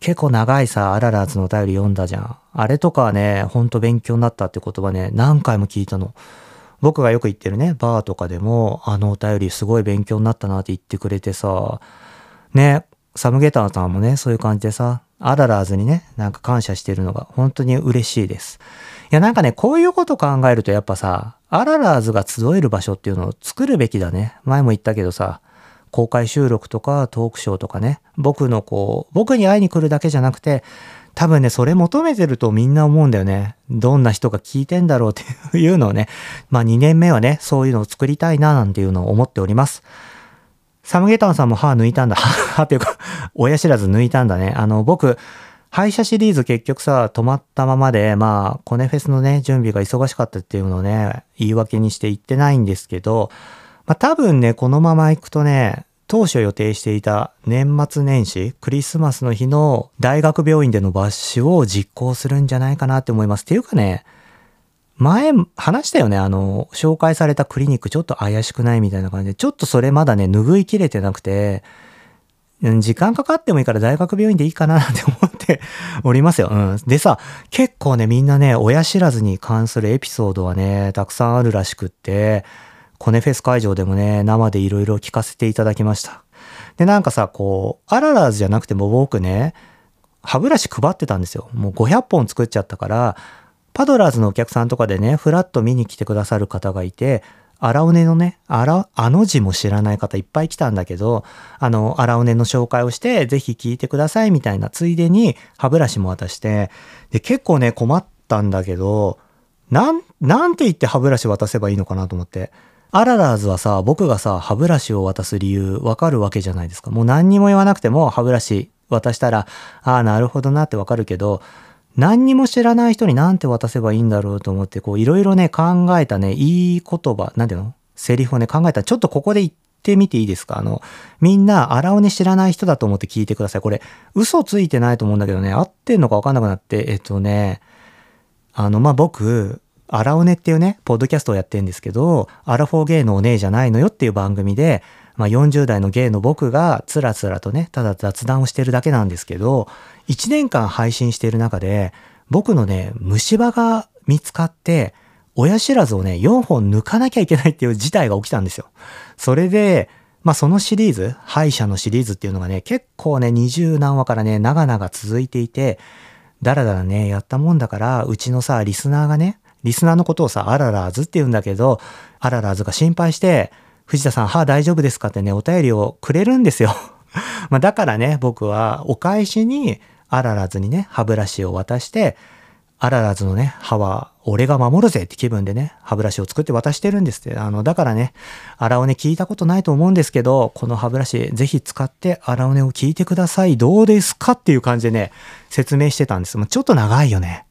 結構長いさ、アララーズのお便り読んだじゃん。あれとかはね、ほんと勉強になったって言葉ね、何回も聞いたの。僕がよく行ってるね、バーとかでも、あのお便りすごい勉強になったなって言ってくれてさ、ね、サムゲターさんもね、そういう感じでさ、アララーズにね、なんか感謝してるのが本当に嬉しいです。いやなんかね、こういうこと考えるとやっぱさ、アララーズが集える場所っていうのを作るべきだね。前も言ったけどさ、公開収録とかトークショーとかね、僕のこう、僕に会いに来るだけじゃなくて、多分ね、それ求めてるとみんな思うんだよね。どんな人が聞いてんだろうっていうのをね、まあ2年目はね、そういうのを作りたいななんていうのを思っております。サムゲタンさんも歯抜いたんだ。歯っていうか、親知らず抜いたんだね。あの、僕、歯医者シリーズ結局さ、止まったままで、まあ、コネフェスのね、準備が忙しかったっていうのをね、言い訳にして言ってないんですけど、まあ多分ね、このまま行くとね、当初予定していた年末年始、クリスマスの日の大学病院での抜歯を実行するんじゃないかなって思います。っていうかね、前話したよね。あの、紹介されたクリニックちょっと怪しくないみたいな感じで、ちょっとそれまだね、拭いきれてなくて、時間かかってもいいから大学病院でいいかななんて思って おりますよ。うん。でさ、結構ね、みんなね、親知らずに関するエピソードはね、たくさんあるらしくって、コネフェス会場でもね、生でいろいろ聞かせていただきました。で、なんかさ、こう、アララーズじゃなくても僕ね、歯ブラシ配ってたんですよ。もう500本作っちゃったから、パドラーズのお客さんとかでね、フラッと見に来てくださる方がいて、荒尾根のね、あら、あの字も知らない方いっぱい来たんだけど、あの、荒尾根の紹介をして、ぜひ聞いてくださいみたいな、ついでに歯ブラシも渡して、で、結構ね、困ったんだけど、なん、なんて言って歯ブラシ渡せばいいのかなと思って。アララーズはさ、僕がさ、歯ブラシを渡す理由わかるわけじゃないですか。もう何にも言わなくても歯ブラシ渡したら、ああ、なるほどなってわかるけど、何にも知らない人に何て渡せばいいんだろうと思って、こういろいろね、考えたね、いい言葉、なんていうの？セリフをね、考えた、ちょっとここで言ってみていいですか？あの、みんな、荒尾根知らない人だと思って聞いてください。これ、嘘ついてないと思うんだけどね、合ってんのかわかんなくなって、えっとね、あの、まあ、僕、荒尾根っていうね、ポッドキャストをやってるんですけど、アラフォーゲイのお姉じゃないのよっていう番組で、まあ、40代のゲイの僕がつらつらとね、ただ雑談をしてるだけなんですけど、1年間配信してる中で、僕のね、虫歯が見つかって、親知らずをね、4本抜かなきゃいけないっていう事態が起きたんですよ。それで、まあそのシリーズ、歯医者のシリーズっていうのがね、結構ね、20何話からね、長々続いていて、だらだらね、やったもんだから、うちのさ、リスナーがね、リスナーのことをさ、アララーズって言うんだけど、アララーズが心配して、藤田さん、歯大丈夫ですかってね、お便りをくれるんですよ。まあだからね、僕はお返しに、アララズにね、歯ブラシを渡して、アララズのね、歯は俺が守るぜって気分でね、歯ブラシを作って渡してるんですって。あの、だからね、荒尾根聞いたことないと思うんですけど、この歯ブラシぜひ使って荒尾根を聞いてください。どうですかっていう感じでね、説明してたんです。もうちょっと長いよね。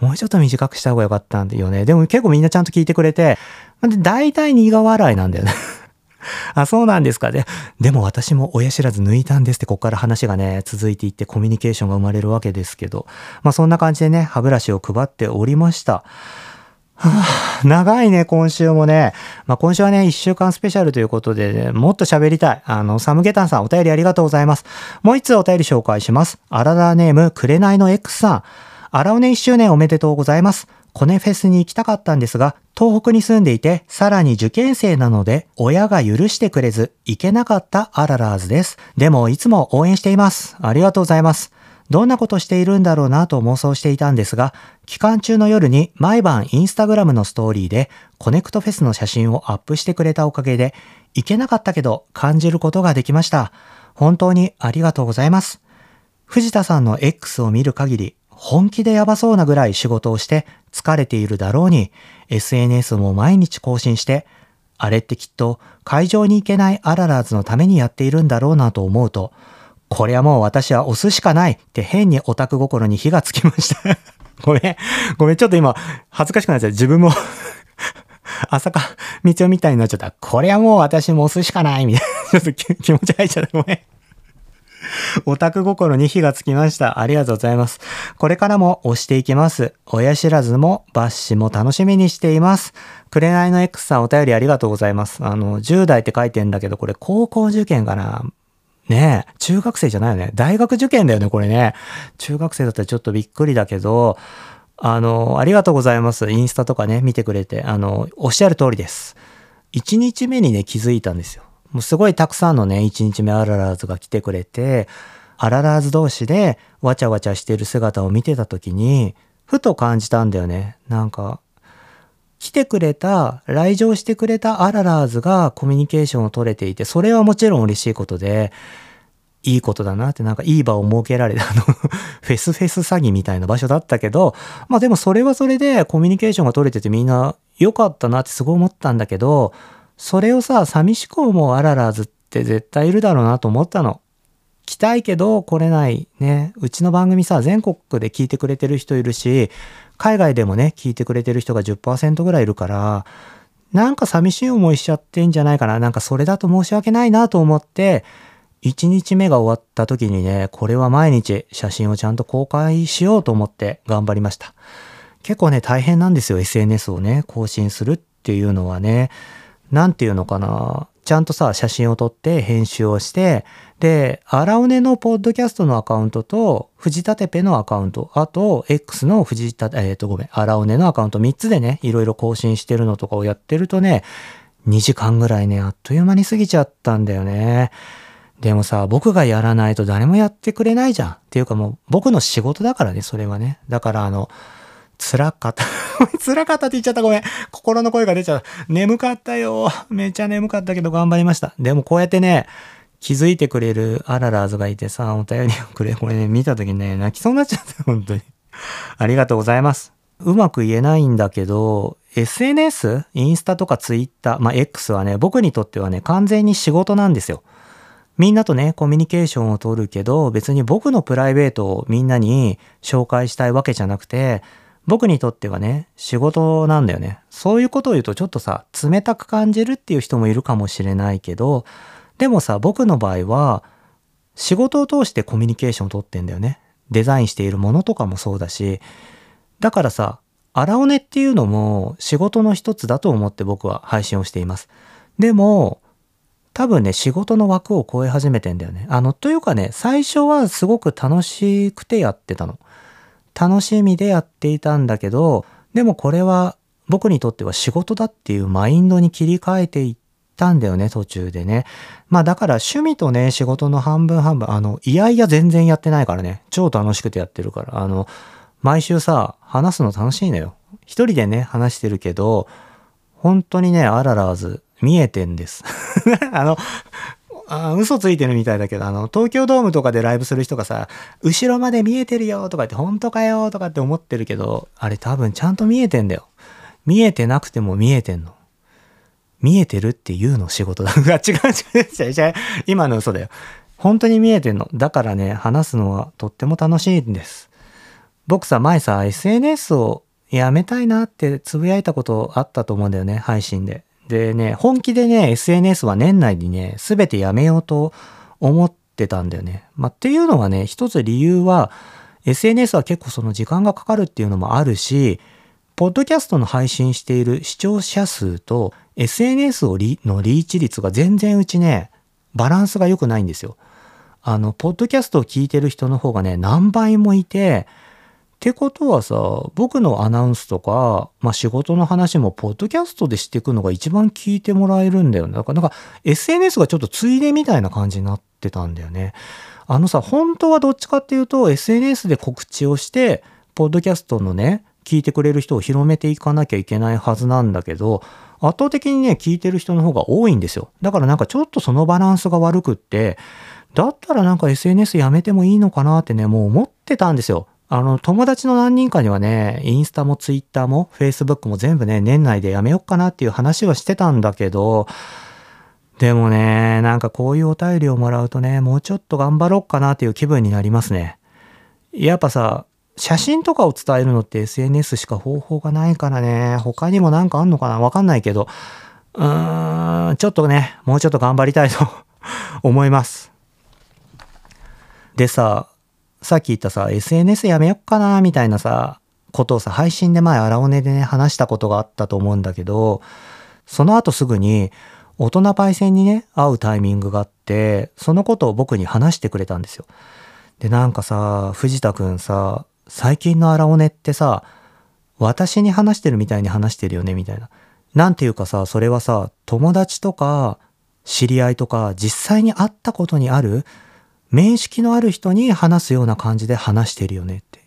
もうちょっと短くした方がよかったんだよね。でも結構みんなちゃんと聞いてくれて、で、大体苦笑いなんだよね あ、そうなんですかね。でも私も親知らず抜いたんですって、ここから話がね、続いていってコミュニケーションが生まれるわけですけど、まあそんな感じでね、歯ブラシを配っておりました。はあ、長いね、今週もね。まあ、今週はね、1週間スペシャルということで、ね、もっと喋りたい。あの、サムゲタンさん、お便りありがとうございます。もう一つお便り紹介します。アララネーム、くれないの X さん。アラオネ1周年おめでとうございます。コネフェスに行きたかったんですが、東北に住んでいて、さらに受験生なので、親が許してくれず、行けなかったアララーズです。でも、いつも応援しています。ありがとうございます。どんなことしているんだろうなと妄想していたんですが、期間中の夜に毎晩インスタグラムのストーリーでコネクトフェスの写真をアップしてくれたおかげで、行けなかったけど感じることができました。本当にありがとうございます。藤田さんの X を見る限り、本気でやばそうなぐらい仕事をして疲れているだろうに、SNS も毎日更新して、あれってきっと会場に行けないアララーズのためにやっているんだろうなと思うと、これはもう私は押すしかないって変にオタク心に火がつきました ごめん。ごめん。ちょっと今、恥ずかしくなっちゃう。自分も朝か、道をみたいになっちゃった。これはもう私も押すしかないみたいな。ちょっと気持ち入っちゃった。ごめん。オタク心に火がつきました。ありがとうございます。これからも押していきます。親知らずもバッシも楽しみにしています。紅の X さんお便りありがとうございます。あの、10代って書いてんだけど、これ高校受験かなねえ、中学生じゃないよね。大学受験だよね、これね。中学生だったらちょっとびっくりだけど、あの、ありがとうございます。インスタとかね、見てくれて。あの、おっしゃる通りです。1日目にね、気づいたんですよ。もうすごいたくさんのね、1日目アララーズが来てくれて、アララーズ同士でわちゃわちゃしてる姿を見てた時に、ふと感じたんだよね。なんか、来てくれた、来場してくれたアララーズがコミュニケーションを取れていて、それはもちろん嬉しいことで、いいことだなって、なんかいい場を設けられた、あの フェスフェス詐欺みたいな場所だったけど、まあでもそれはそれでコミュニケーションが取れててみんな良かったなってすごい思ったんだけど、それをさ、寂しく思うアララーズって絶対いるだろうなと思ったの。来たいけど来れないね。うちの番組さ、全国で聞いてくれてる人いるし、海外でもね、聞いてくれてる人が10%ぐらいいるから、なんか寂しい思いしちゃってんじゃないかな。なんかそれだと申し訳ないなと思って、1日目が終わった時にね、これは毎日写真をちゃんと公開しようと思って頑張りました。結構ね、大変なんですよ。SNS をね、更新するっていうのはね。なんていうのかな。ちゃんとさ、写真を撮って編集をして、で、荒尾根のポッドキャストのアカウントと、藤立ペのアカウント、あと、X の藤立、えっ、ー、と、ごめん、荒尾根のアカウント3つでね、いろいろ更新してるのとかをやってるとね、2時間ぐらいね、あっという間に過ぎちゃったんだよね。でもさ、僕がやらないと誰もやってくれないじゃん。っていうかもう、僕の仕事だからね、それはね。だからあの、辛かった。辛かったって言っちゃった。ごめん。心の声が出ちゃう。眠かったよ。めちゃ眠かったけど頑張りました。でもこうやってね、気づいてくれるアララーズがいてさ、お便りをくれ。これね、見た時にね、泣きそうになっちゃった。本当に。ありがとうございます。うまく言えないんだけど、SNS? インスタとかツイッター、まあ X はね、僕にとってはね、完全に仕事なんですよ。みんなとね、コミュニケーションを取るけど、別に僕のプライベートをみんなに紹介したいわけじゃなくて、僕にとってはね、仕事なんだよね。そういうことを言うとちょっとさ、冷たく感じるっていう人もいるかもしれないけど、でもさ、僕の場合は、仕事を通してコミュニケーションをとってんだよね。デザインしているものとかもそうだし、だからさ、荒尾根っていうのも仕事の一つだと思って僕は配信をしています。でも、多分ね、仕事の枠を超え始めてんだよね。あの、というかね、最初はすごく楽しくてやってたの。楽しみでやっていたんだけど、でもこれは僕にとっては仕事だっていうマインドに切り替えていったんだよね、途中でね。まあだから趣味とね、仕事の半分半分、あの、いやいや全然やってないからね、超楽しくてやってるから、あの、毎週さ、話すの楽しいのよ。一人でね、話してるけど、本当にね、あららず、見えてんです。あの、あ嘘ついてるみたいだけど、あの、東京ドームとかでライブする人がさ、後ろまで見えてるよとか言って、本当かよとかって思ってるけど、あれ多分ちゃんと見えてんだよ。見えてなくても見えてんの。見えてるっていうの仕事だ。違う違う違う違う。今の嘘だよ。本当に見えてんの。だからね、話すのはとっても楽しいんです。僕さ、前さ、SNS をやめたいなってつぶやいたことあったと思うんだよね、配信で。でね、本気でね、SNS は年内にね、すべてやめようと思ってたんだよね。まあ、っていうのはね、一つ理由は、SNS は結構その時間がかかるっていうのもあるし、ポッドキャストの配信している視聴者数と SNS をのリーチ率が全然うちね、バランスが良くないんですよ。あの、ポッドキャストを聞いてる人の方がね、何倍もいて、ってことはさ、僕のアナウンスとか、まあ仕事の話もポッドキャストでしていくのが一番聞いてもらえるんだよね。だからなんか SNS がちょっとついでみたいな感じになってたんだよね。あのさ、本当はどっちかっていうと SNS で告知をして、ポッドキャストのね、聞いてくれる人を広めていかなきゃいけないはずなんだけど、圧倒的にね、聞いてる人の方が多いんですよ。だからなんかちょっとそのバランスが悪くって、だったらなんか SNS やめてもいいのかなってね、もう思ってたんですよ。あの、友達の何人かにはね、インスタもツイッターもフェイスブックも全部ね、年内でやめよっかなっていう話はしてたんだけど、でもね、なんかこういうお便りをもらうとね、もうちょっと頑張ろっかなっていう気分になりますね。やっぱさ、写真とかを伝えるのって SNS しか方法がないからね、他にもなんかあんのかなわかんないけど、うーん、ちょっとね、もうちょっと頑張りたいと 思います。でさ、さっき言ったさ、SNS やめよっかな、みたいなさ、ことをさ、配信で前、荒尾根でね、話したことがあったと思うんだけど、その後すぐに、大人パイセンにね、会うタイミングがあって、そのことを僕に話してくれたんですよ。で、なんかさ、藤田くんさ、最近の荒尾根ってさ、私に話してるみたいに話してるよね、みたいな。なんていうかさ、それはさ、友達とか、知り合いとか、実際に会ったことにある、面識のある人に話すような感じで話してるよねって。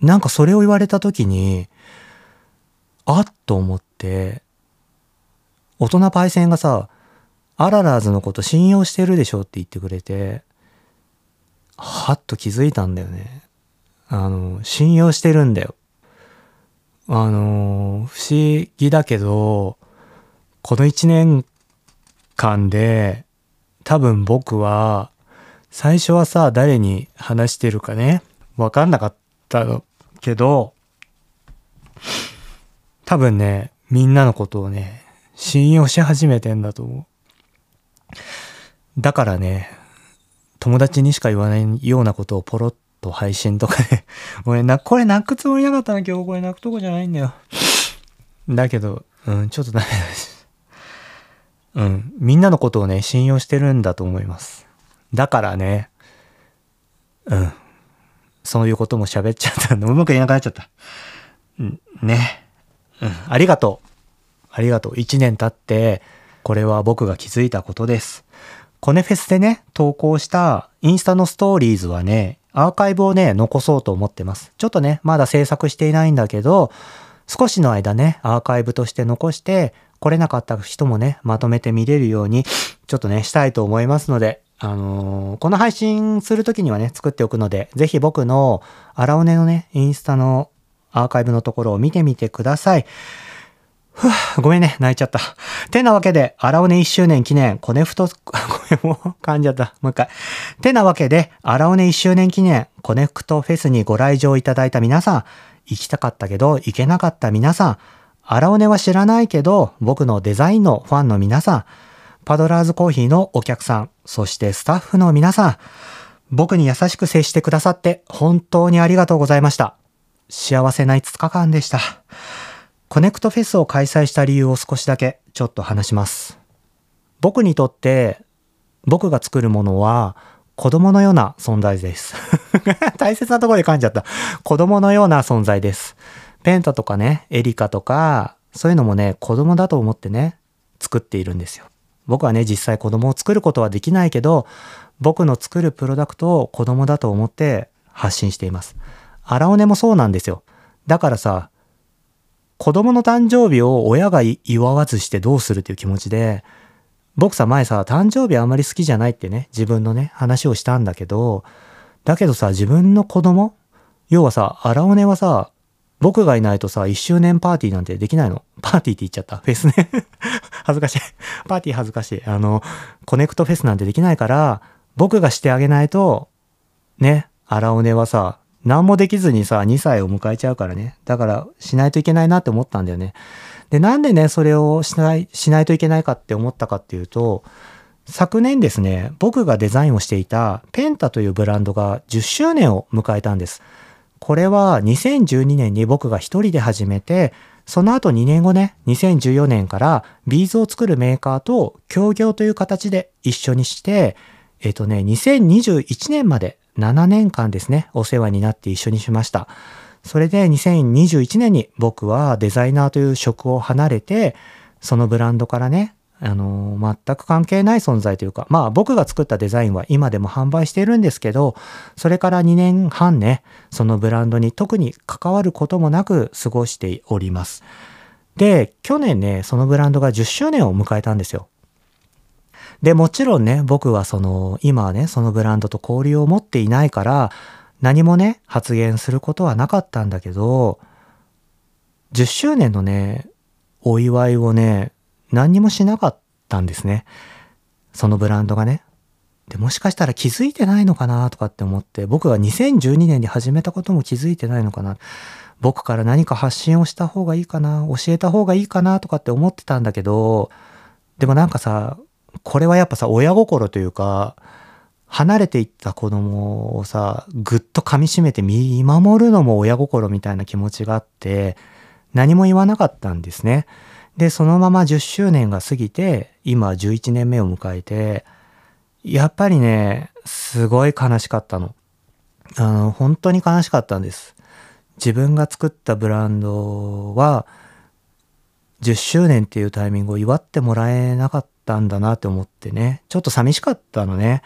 なんかそれを言われた時に、あっと思って、大人パイセンがさ、アララーズのこと信用してるでしょって言ってくれて、はっと気づいたんだよね。あの、信用してるんだよ。あの、不思議だけど、この一年間で、多分僕は、最初はさ、誰に話してるかね、わかんなかったけど、多分ね、みんなのことをね、信用し始めてんだと思う。だからね、友達にしか言わないようなことをポロッと配信とか で俺な、これ泣くつもりなかったな、今日これ泣くとこじゃないんだよ。だけど、うん、ちょっとダメだし。うん、みんなのことをね、信用してるんだと思います。だからね、うん、そういうことも喋っちゃったの。うまく言えなくなっちゃった。うん、ね。うん、ありがとう。ありがとう。一年経って、これは僕が気づいたことです。コネフェスでね、投稿したインスタのストーリーズはね、アーカイブをね、残そうと思ってます。ちょっとね、まだ制作していないんだけど、少しの間ね、アーカイブとして残して、来れなかった人もね、まとめて見れるように、ちょっとね、したいと思いますので、あのー、この配信するときにはね、作っておくので、ぜひ僕の荒尾根のね、インスタのアーカイブのところを見てみてください。ふぅ、ごめんね、泣いちゃった。てなわけで、荒尾根1周年記念、コネフト、ごめん、もう噛んじゃった。もう一回。てなわけで、荒尾根1周年記念、コネクトフェスにご来場いただいた皆さん、行きたかったけど、行けなかった皆さん、荒尾根は知らないけど、僕のデザインのファンの皆さん、パドラーズコーヒーのお客さん、そしてスタッフの皆さん、僕に優しく接してくださって本当にありがとうございました。幸せな5日間でした。コネクトフェスを開催した理由を少しだけちょっと話します。僕にとって僕が作るものは子供のような存在です。大切なところで噛んじゃった。子供のような存在です。ペンタとかね、エリカとか、そういうのもね、子供だと思ってね、作っているんですよ。僕はね、実際子供を作ることはできないけど、僕の作るプロダクトを子供だと思って発信しています。荒尾根もそうなんですよ。だからさ、子供の誕生日を親が祝わずしてどうするっていう気持ちで、僕さ、前さ、誕生日あんまり好きじゃないってね、自分のね、話をしたんだけど、だけどさ、自分の子供要はさ、荒尾根はさ、僕がいないとさ、一周年パーティーなんてできないの？パーティーって言っちゃった。フェスね 恥ずかしい。パーティー恥ずかしい。あの、コネクトフェスなんてできないから、僕がしてあげないと、ね、荒尾根はさ、何もできずにさ、2歳を迎えちゃうからね。だから、しないといけないなって思ったんだよね。で、なんでね、それをしない、しないといけないかって思ったかっていうと、昨年ですね、僕がデザインをしていたペンタというブランドが10周年を迎えたんです。これは2012年に僕が一人で始めて、その後2年後ね、2014年からビーズを作るメーカーと協業という形で一緒にして、えっ、とね、2021年まで7年間ですね、お世話になって一緒にしました。それで2021年に僕はデザイナーという職を離れて、そのブランドからね、あの、全く関係ない存在というか、まあ僕が作ったデザインは今でも販売しているんですけど、それから2年半ね、そのブランドに特に関わることもなく過ごしております。で、去年ね、そのブランドが10周年を迎えたんですよ。で、もちろんね、僕はその、今はね、そのブランドと交流を持っていないから、何もね、発言することはなかったんだけど、10周年のね、お祝いをね、何にもしなかったんですね。そのブランドがね。で、もしかしたら気づいてないのかなとかって思って、僕が2012年に始めたことも気づいてないのかな。僕から何か発信をした方がいいかな、教えた方がいいかなとかって思ってたんだけど、でもなんかさ、これはやっぱさ、親心というか、離れていった子供をさ、ぐっと噛み締めて見守るのも親心みたいな気持ちがあって、何も言わなかったんですね。で、そのまま10周年が過ぎて、今11年目を迎えて、やっぱりね、すごい悲しかったの。あの、本当に悲しかったんです。自分が作ったブランドは、10周年っていうタイミングを祝ってもらえなかったんだなって思ってね、ちょっと寂しかったのね。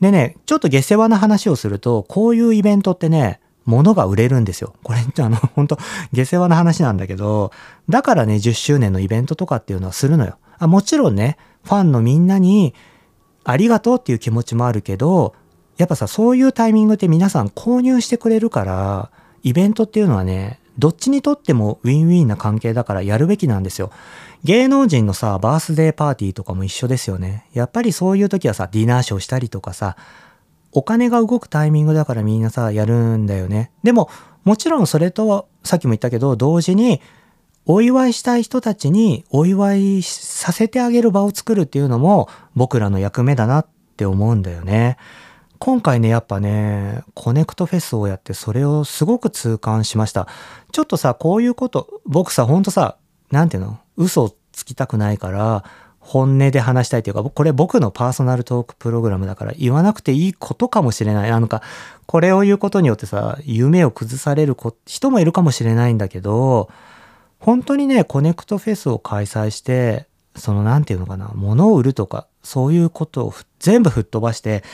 でね、ちょっと下世話な話をすると、こういうイベントってね、物が売れるんですよ。これ、あの、本当下世話な話なんだけど、だからね、10周年のイベントとかっていうのはするのよ。あもちろんね、ファンのみんなに、ありがとうっていう気持ちもあるけど、やっぱさ、そういうタイミングって皆さん購入してくれるから、イベントっていうのはね、どっちにとってもウィンウィンな関係だからやるべきなんですよ。芸能人のさ、バースデーパーティーとかも一緒ですよね。やっぱりそういう時はさ、ディナーショーしたりとかさ、お金が動くタイミングだからみんなさ、やるんだよね。でも、もちろんそれと、さっきも言ったけど、同時に、お祝いしたい人たちにお祝いさせてあげる場を作るっていうのも僕らの役目だなって思うんだよね。今回ね、やっぱね、コネクトフェスをやってそれをすごく痛感しました。ちょっとさ、こういうこと、僕さ、ほんとさ、なんていうの？嘘をつきたくないから、本音で話したいというか、これ僕のパーソナルトークプログラムだから言わなくていいことかもしれない。なんか、これを言うことによってさ、夢を崩される人もいるかもしれないんだけど、本当にね、コネクトフェスを開催して、そのなんていうのかな、物を売るとか、そういうことを全部吹っ飛ばして、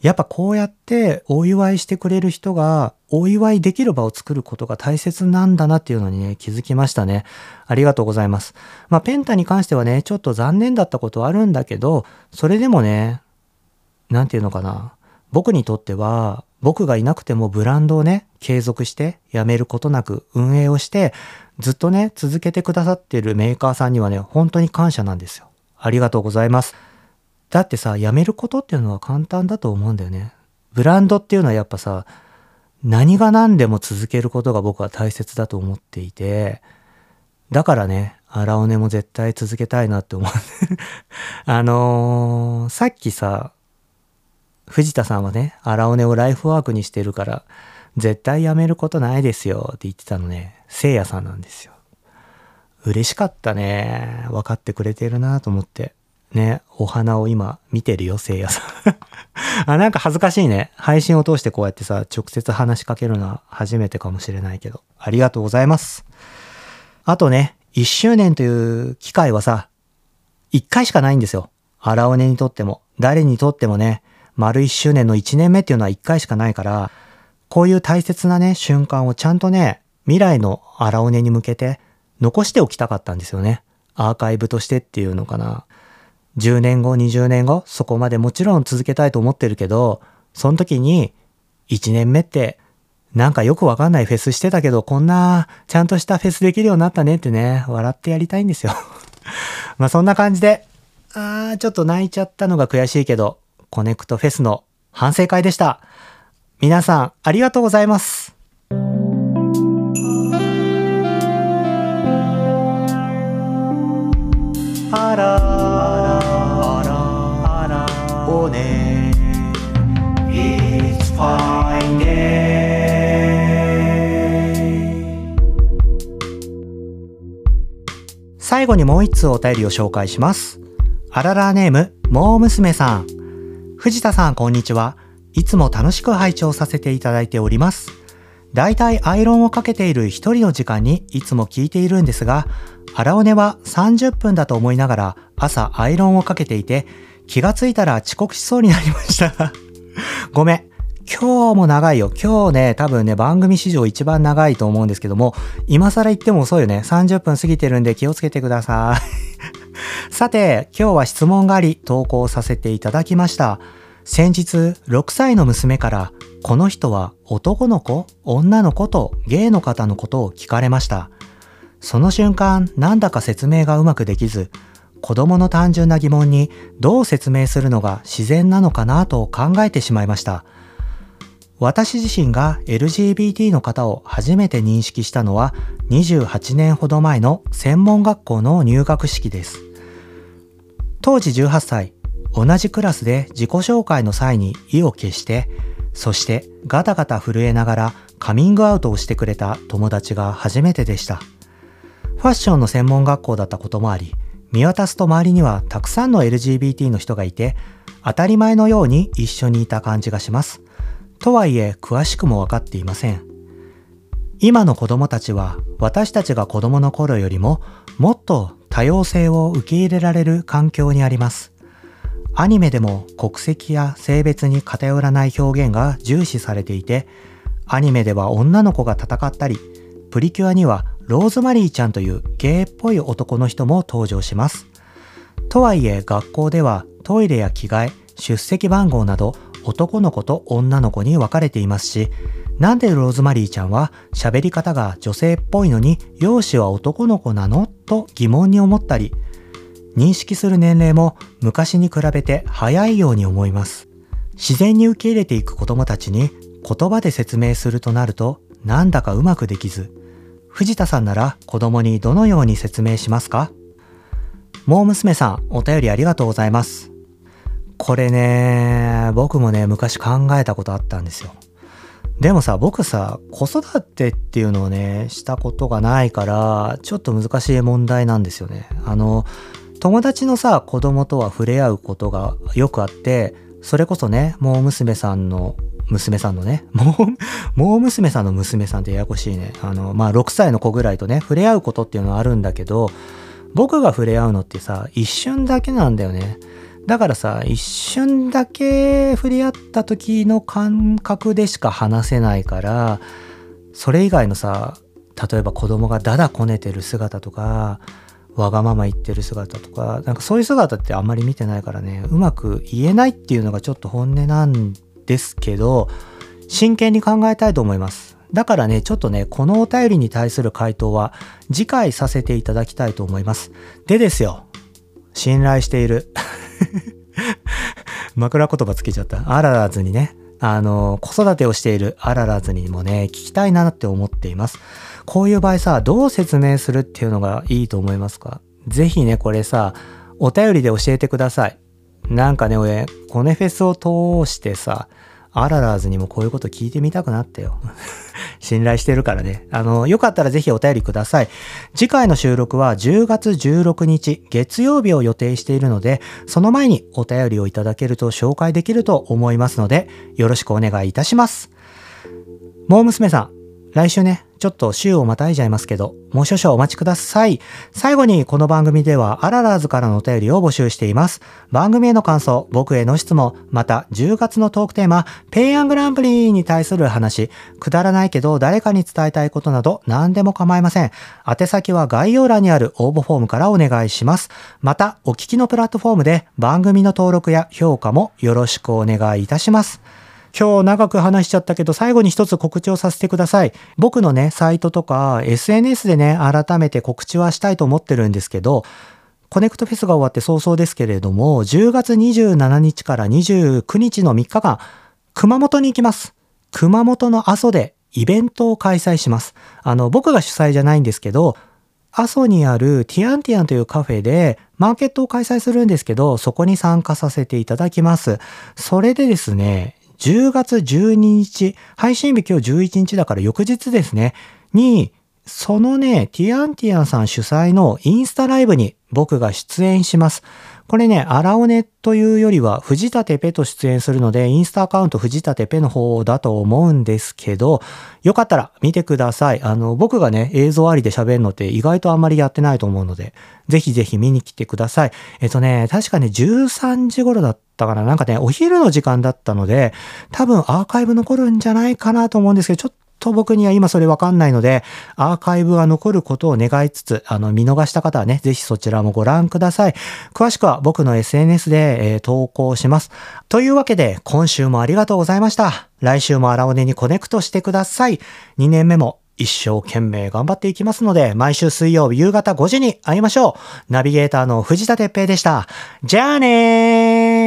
やっぱこうやってお祝いしてくれる人がお祝いできる場を作ることが大切なんだなっていうのにね、気づきましたね。ありがとうございます。まあ、ペンタに関してはね、ちょっと残念だったことはあるんだけど、それでもね、なんていうのかな。僕にとっては、僕がいなくてもブランドをね、継続してやめることなく運営をして、ずっとね、続けてくださってるメーカーさんにはね、本当に感謝なんですよ。ありがとうございます。だってさ、やめることっていうのは簡単だと思うんだよね。ブランドっていうのはやっぱさ、何が何でも続けることが僕は大切だと思っていて、だからね、荒尾根も絶対続けたいなって思う。あのー、さっきさ、藤田さんはね、荒尾根をライフワークにしてるから、絶対やめることないですよって言ってたのね、聖夜さんなんですよ。嬉しかったね。分かってくれてるなと思って。ね、お花を今見てるよ、聖夜さん あ、なんか恥ずかしいね。配信を通してこうやってさ、直接話しかけるのは初めてかもしれないけど、ありがとうございます。あとね、1周年という機会はさ、1回しかないんですよ。荒尾根にとっても、誰にとってもね、丸1周年の1年目っていうのは1回しかないから、こういう大切なね、瞬間をちゃんとね、未来の荒尾根に向けて残しておきたかったんですよね。アーカイブとしてっていうのかな。10年後、20年後、そこまでもちろん続けたいと思ってるけど、その時に、1年目って、なんかよくわかんないフェスしてたけど、こんな、ちゃんとしたフェスできるようになったねってね、笑ってやりたいんですよ。まあそんな感じで、あー、ちょっと泣いちゃったのが悔しいけど、コネクトフェスの反省会でした。皆さん、ありがとうございます。あらよね最後にもう一通お便りを紹介します。あららネームもう娘さん。藤田さんこんにちは。いつも楽しく拝聴させていただいております。だいたいアイロンをかけている一人の時間にいつも聞いているんですが、荒尾根は30分だと思いながら朝アイロンをかけていて、気がついたら遅刻しそうになりました。ごめん。今日も長いよ。今日ね、多分ね、番組史上一番長いと思うんですけども、今更言っても遅いよね。30分過ぎてるんで気をつけてください。さて、今日は質問があり、投稿させていただきました。先日、6歳の娘から、この人は男の子女の子とゲイの方のことを聞かれました。その瞬間、なんだか説明がうまくできず、子供の単純な疑問にどう説明するのが自然なのかなと考えてしまいました。私自身が LGBT の方を初めて認識したのは28年ほど前の専門学校の入学式です。当時18歳、同じクラスで自己紹介の際に意を決して、そしてガタガタ震えながらカミングアウトをしてくれた友達が初めてでした。ファッションの専門学校だったこともあり、見渡すと周りにはたくさんの LGBT の人がいて、当たり前のように一緒にいた感じがします。とはいえ詳しくも分かっていません。今の子供たちは私たちが子供の頃よりももっと多様性を受け入れられる環境にあります。アニメでも国籍や性別に偏らない表現が重視されていて、アニメでは女の子が戦ったり、プリキュアにはローズマリーちゃんというゲイっぽい男の人も登場します。とはいえ学校ではトイレや着替え、出席番号など男の子と女の子に分かれていますし、なんでローズマリーちゃんは喋り方が女性っぽいのに容姿は男の子なの？と疑問に思ったり、認識する年齢も昔に比べて早いように思います。自然に受け入れていく子供たちに言葉で説明するとなるとなんだかうまくできず、藤田さんなら子供にどのように説明しますか？もう娘さん、お便りありがとうございます。これね、僕もね、昔考えたことあったんですよ。でもさ、僕さ、子育てっていうのをね、したことがないから、ちょっと難しい問題なんですよね。あの、友達のさ、子供とは触れ合うことがよくあって、それこそね、もう娘さんの、娘さんのね、もう、もう娘さんの娘さんってややこしいね。あの、まあ、6歳の子ぐらいとね、触れ合うことっていうのはあるんだけど、僕が触れ合うのってさ、一瞬だけなんだよね。だからさ、一瞬だけ触れ合った時の感覚でしか話せないから、それ以外のさ、例えば子供がダダこねてる姿とか、わがまま言ってる姿とか、なんかそういう姿ってあんまり見てないからね、うまく言えないっていうのがちょっと本音なんですけど、真剣に考えたいと思います。だからね、ちょっとね、このお便りに対する回答は次回させていただきたいと思います。でですよ、信頼している。枕言葉つけちゃった。あららずにね、あの、子育てをしているあららずにもね、聞きたいなって思っています。こういう場合さ、どう説明するっていうのがいいと思いますか？ぜひね、これさ、お便りで教えてください。なんかね、俺、コネフェスを通してさ、アララーズにもこういうこと聞いてみたくなったよ。信頼してるからね。あの、よかったらぜひお便りください。次回の収録は10月16日月曜日を予定しているので、その前にお便りをいただけると紹介できると思いますので、よろしくお願いいたします。もう娘さん、来週ね、ちょっと週をまたいじゃいますけど、もう少々お待ちください。最後にこの番組ではアララーズからのお便りを募集しています。番組への感想、僕への質問、また10月のトークテーマ、ペイアングランプリに対する話、くだらないけど誰かに伝えたいことなど何でも構いません。宛先は概要欄にある応募フォームからお願いします。また、お聞きのプラットフォームで番組の登録や評価もよろしくお願いいたします。今日長く話しちゃったけど最後に一つ告知をさせてください。僕のね、サイトとか SNS でね、改めて告知はしたいと思ってるんですけど、コネクトフェスが終わって早々ですけれども、10月27日から29日の3日間、熊本に行きます。熊本の阿蘇でイベントを開催します。あの、僕が主催じゃないんですけど、阿蘇にあるティアンティアンというカフェでマーケットを開催するんですけど、そこに参加させていただきます。それでですね、10月12日、配信日今日11日だから翌日ですね、にそのね、ティアンティアンさん主催のインスタライブに僕が出演します。これね、アラオネというよりは、藤田ペペと出演するので、インスタアカウント藤田ペの方だと思うんですけど、よかったら見てください。あの、僕がね、映像ありで喋るのって意外とあんまりやってないと思うので、ぜひぜひ見に来てください。えっとね、確かね、13時頃だったかな。なんかね、お昼の時間だったので、多分アーカイブ残るんじゃないかなと思うんですけど、ちょっとと僕には今それわかんないので、アーカイブが残ることを願いつつ、あの、見逃した方はね、ぜひそちらもご覧ください。詳しくは僕の SNS で、えー、投稿します。というわけで、今週もありがとうございました。来週も荒尾根にコネクトしてください。2年目も一生懸命頑張っていきますので、毎週水曜日夕方5時に会いましょう。ナビゲーターの藤田哲平でした。じゃあねー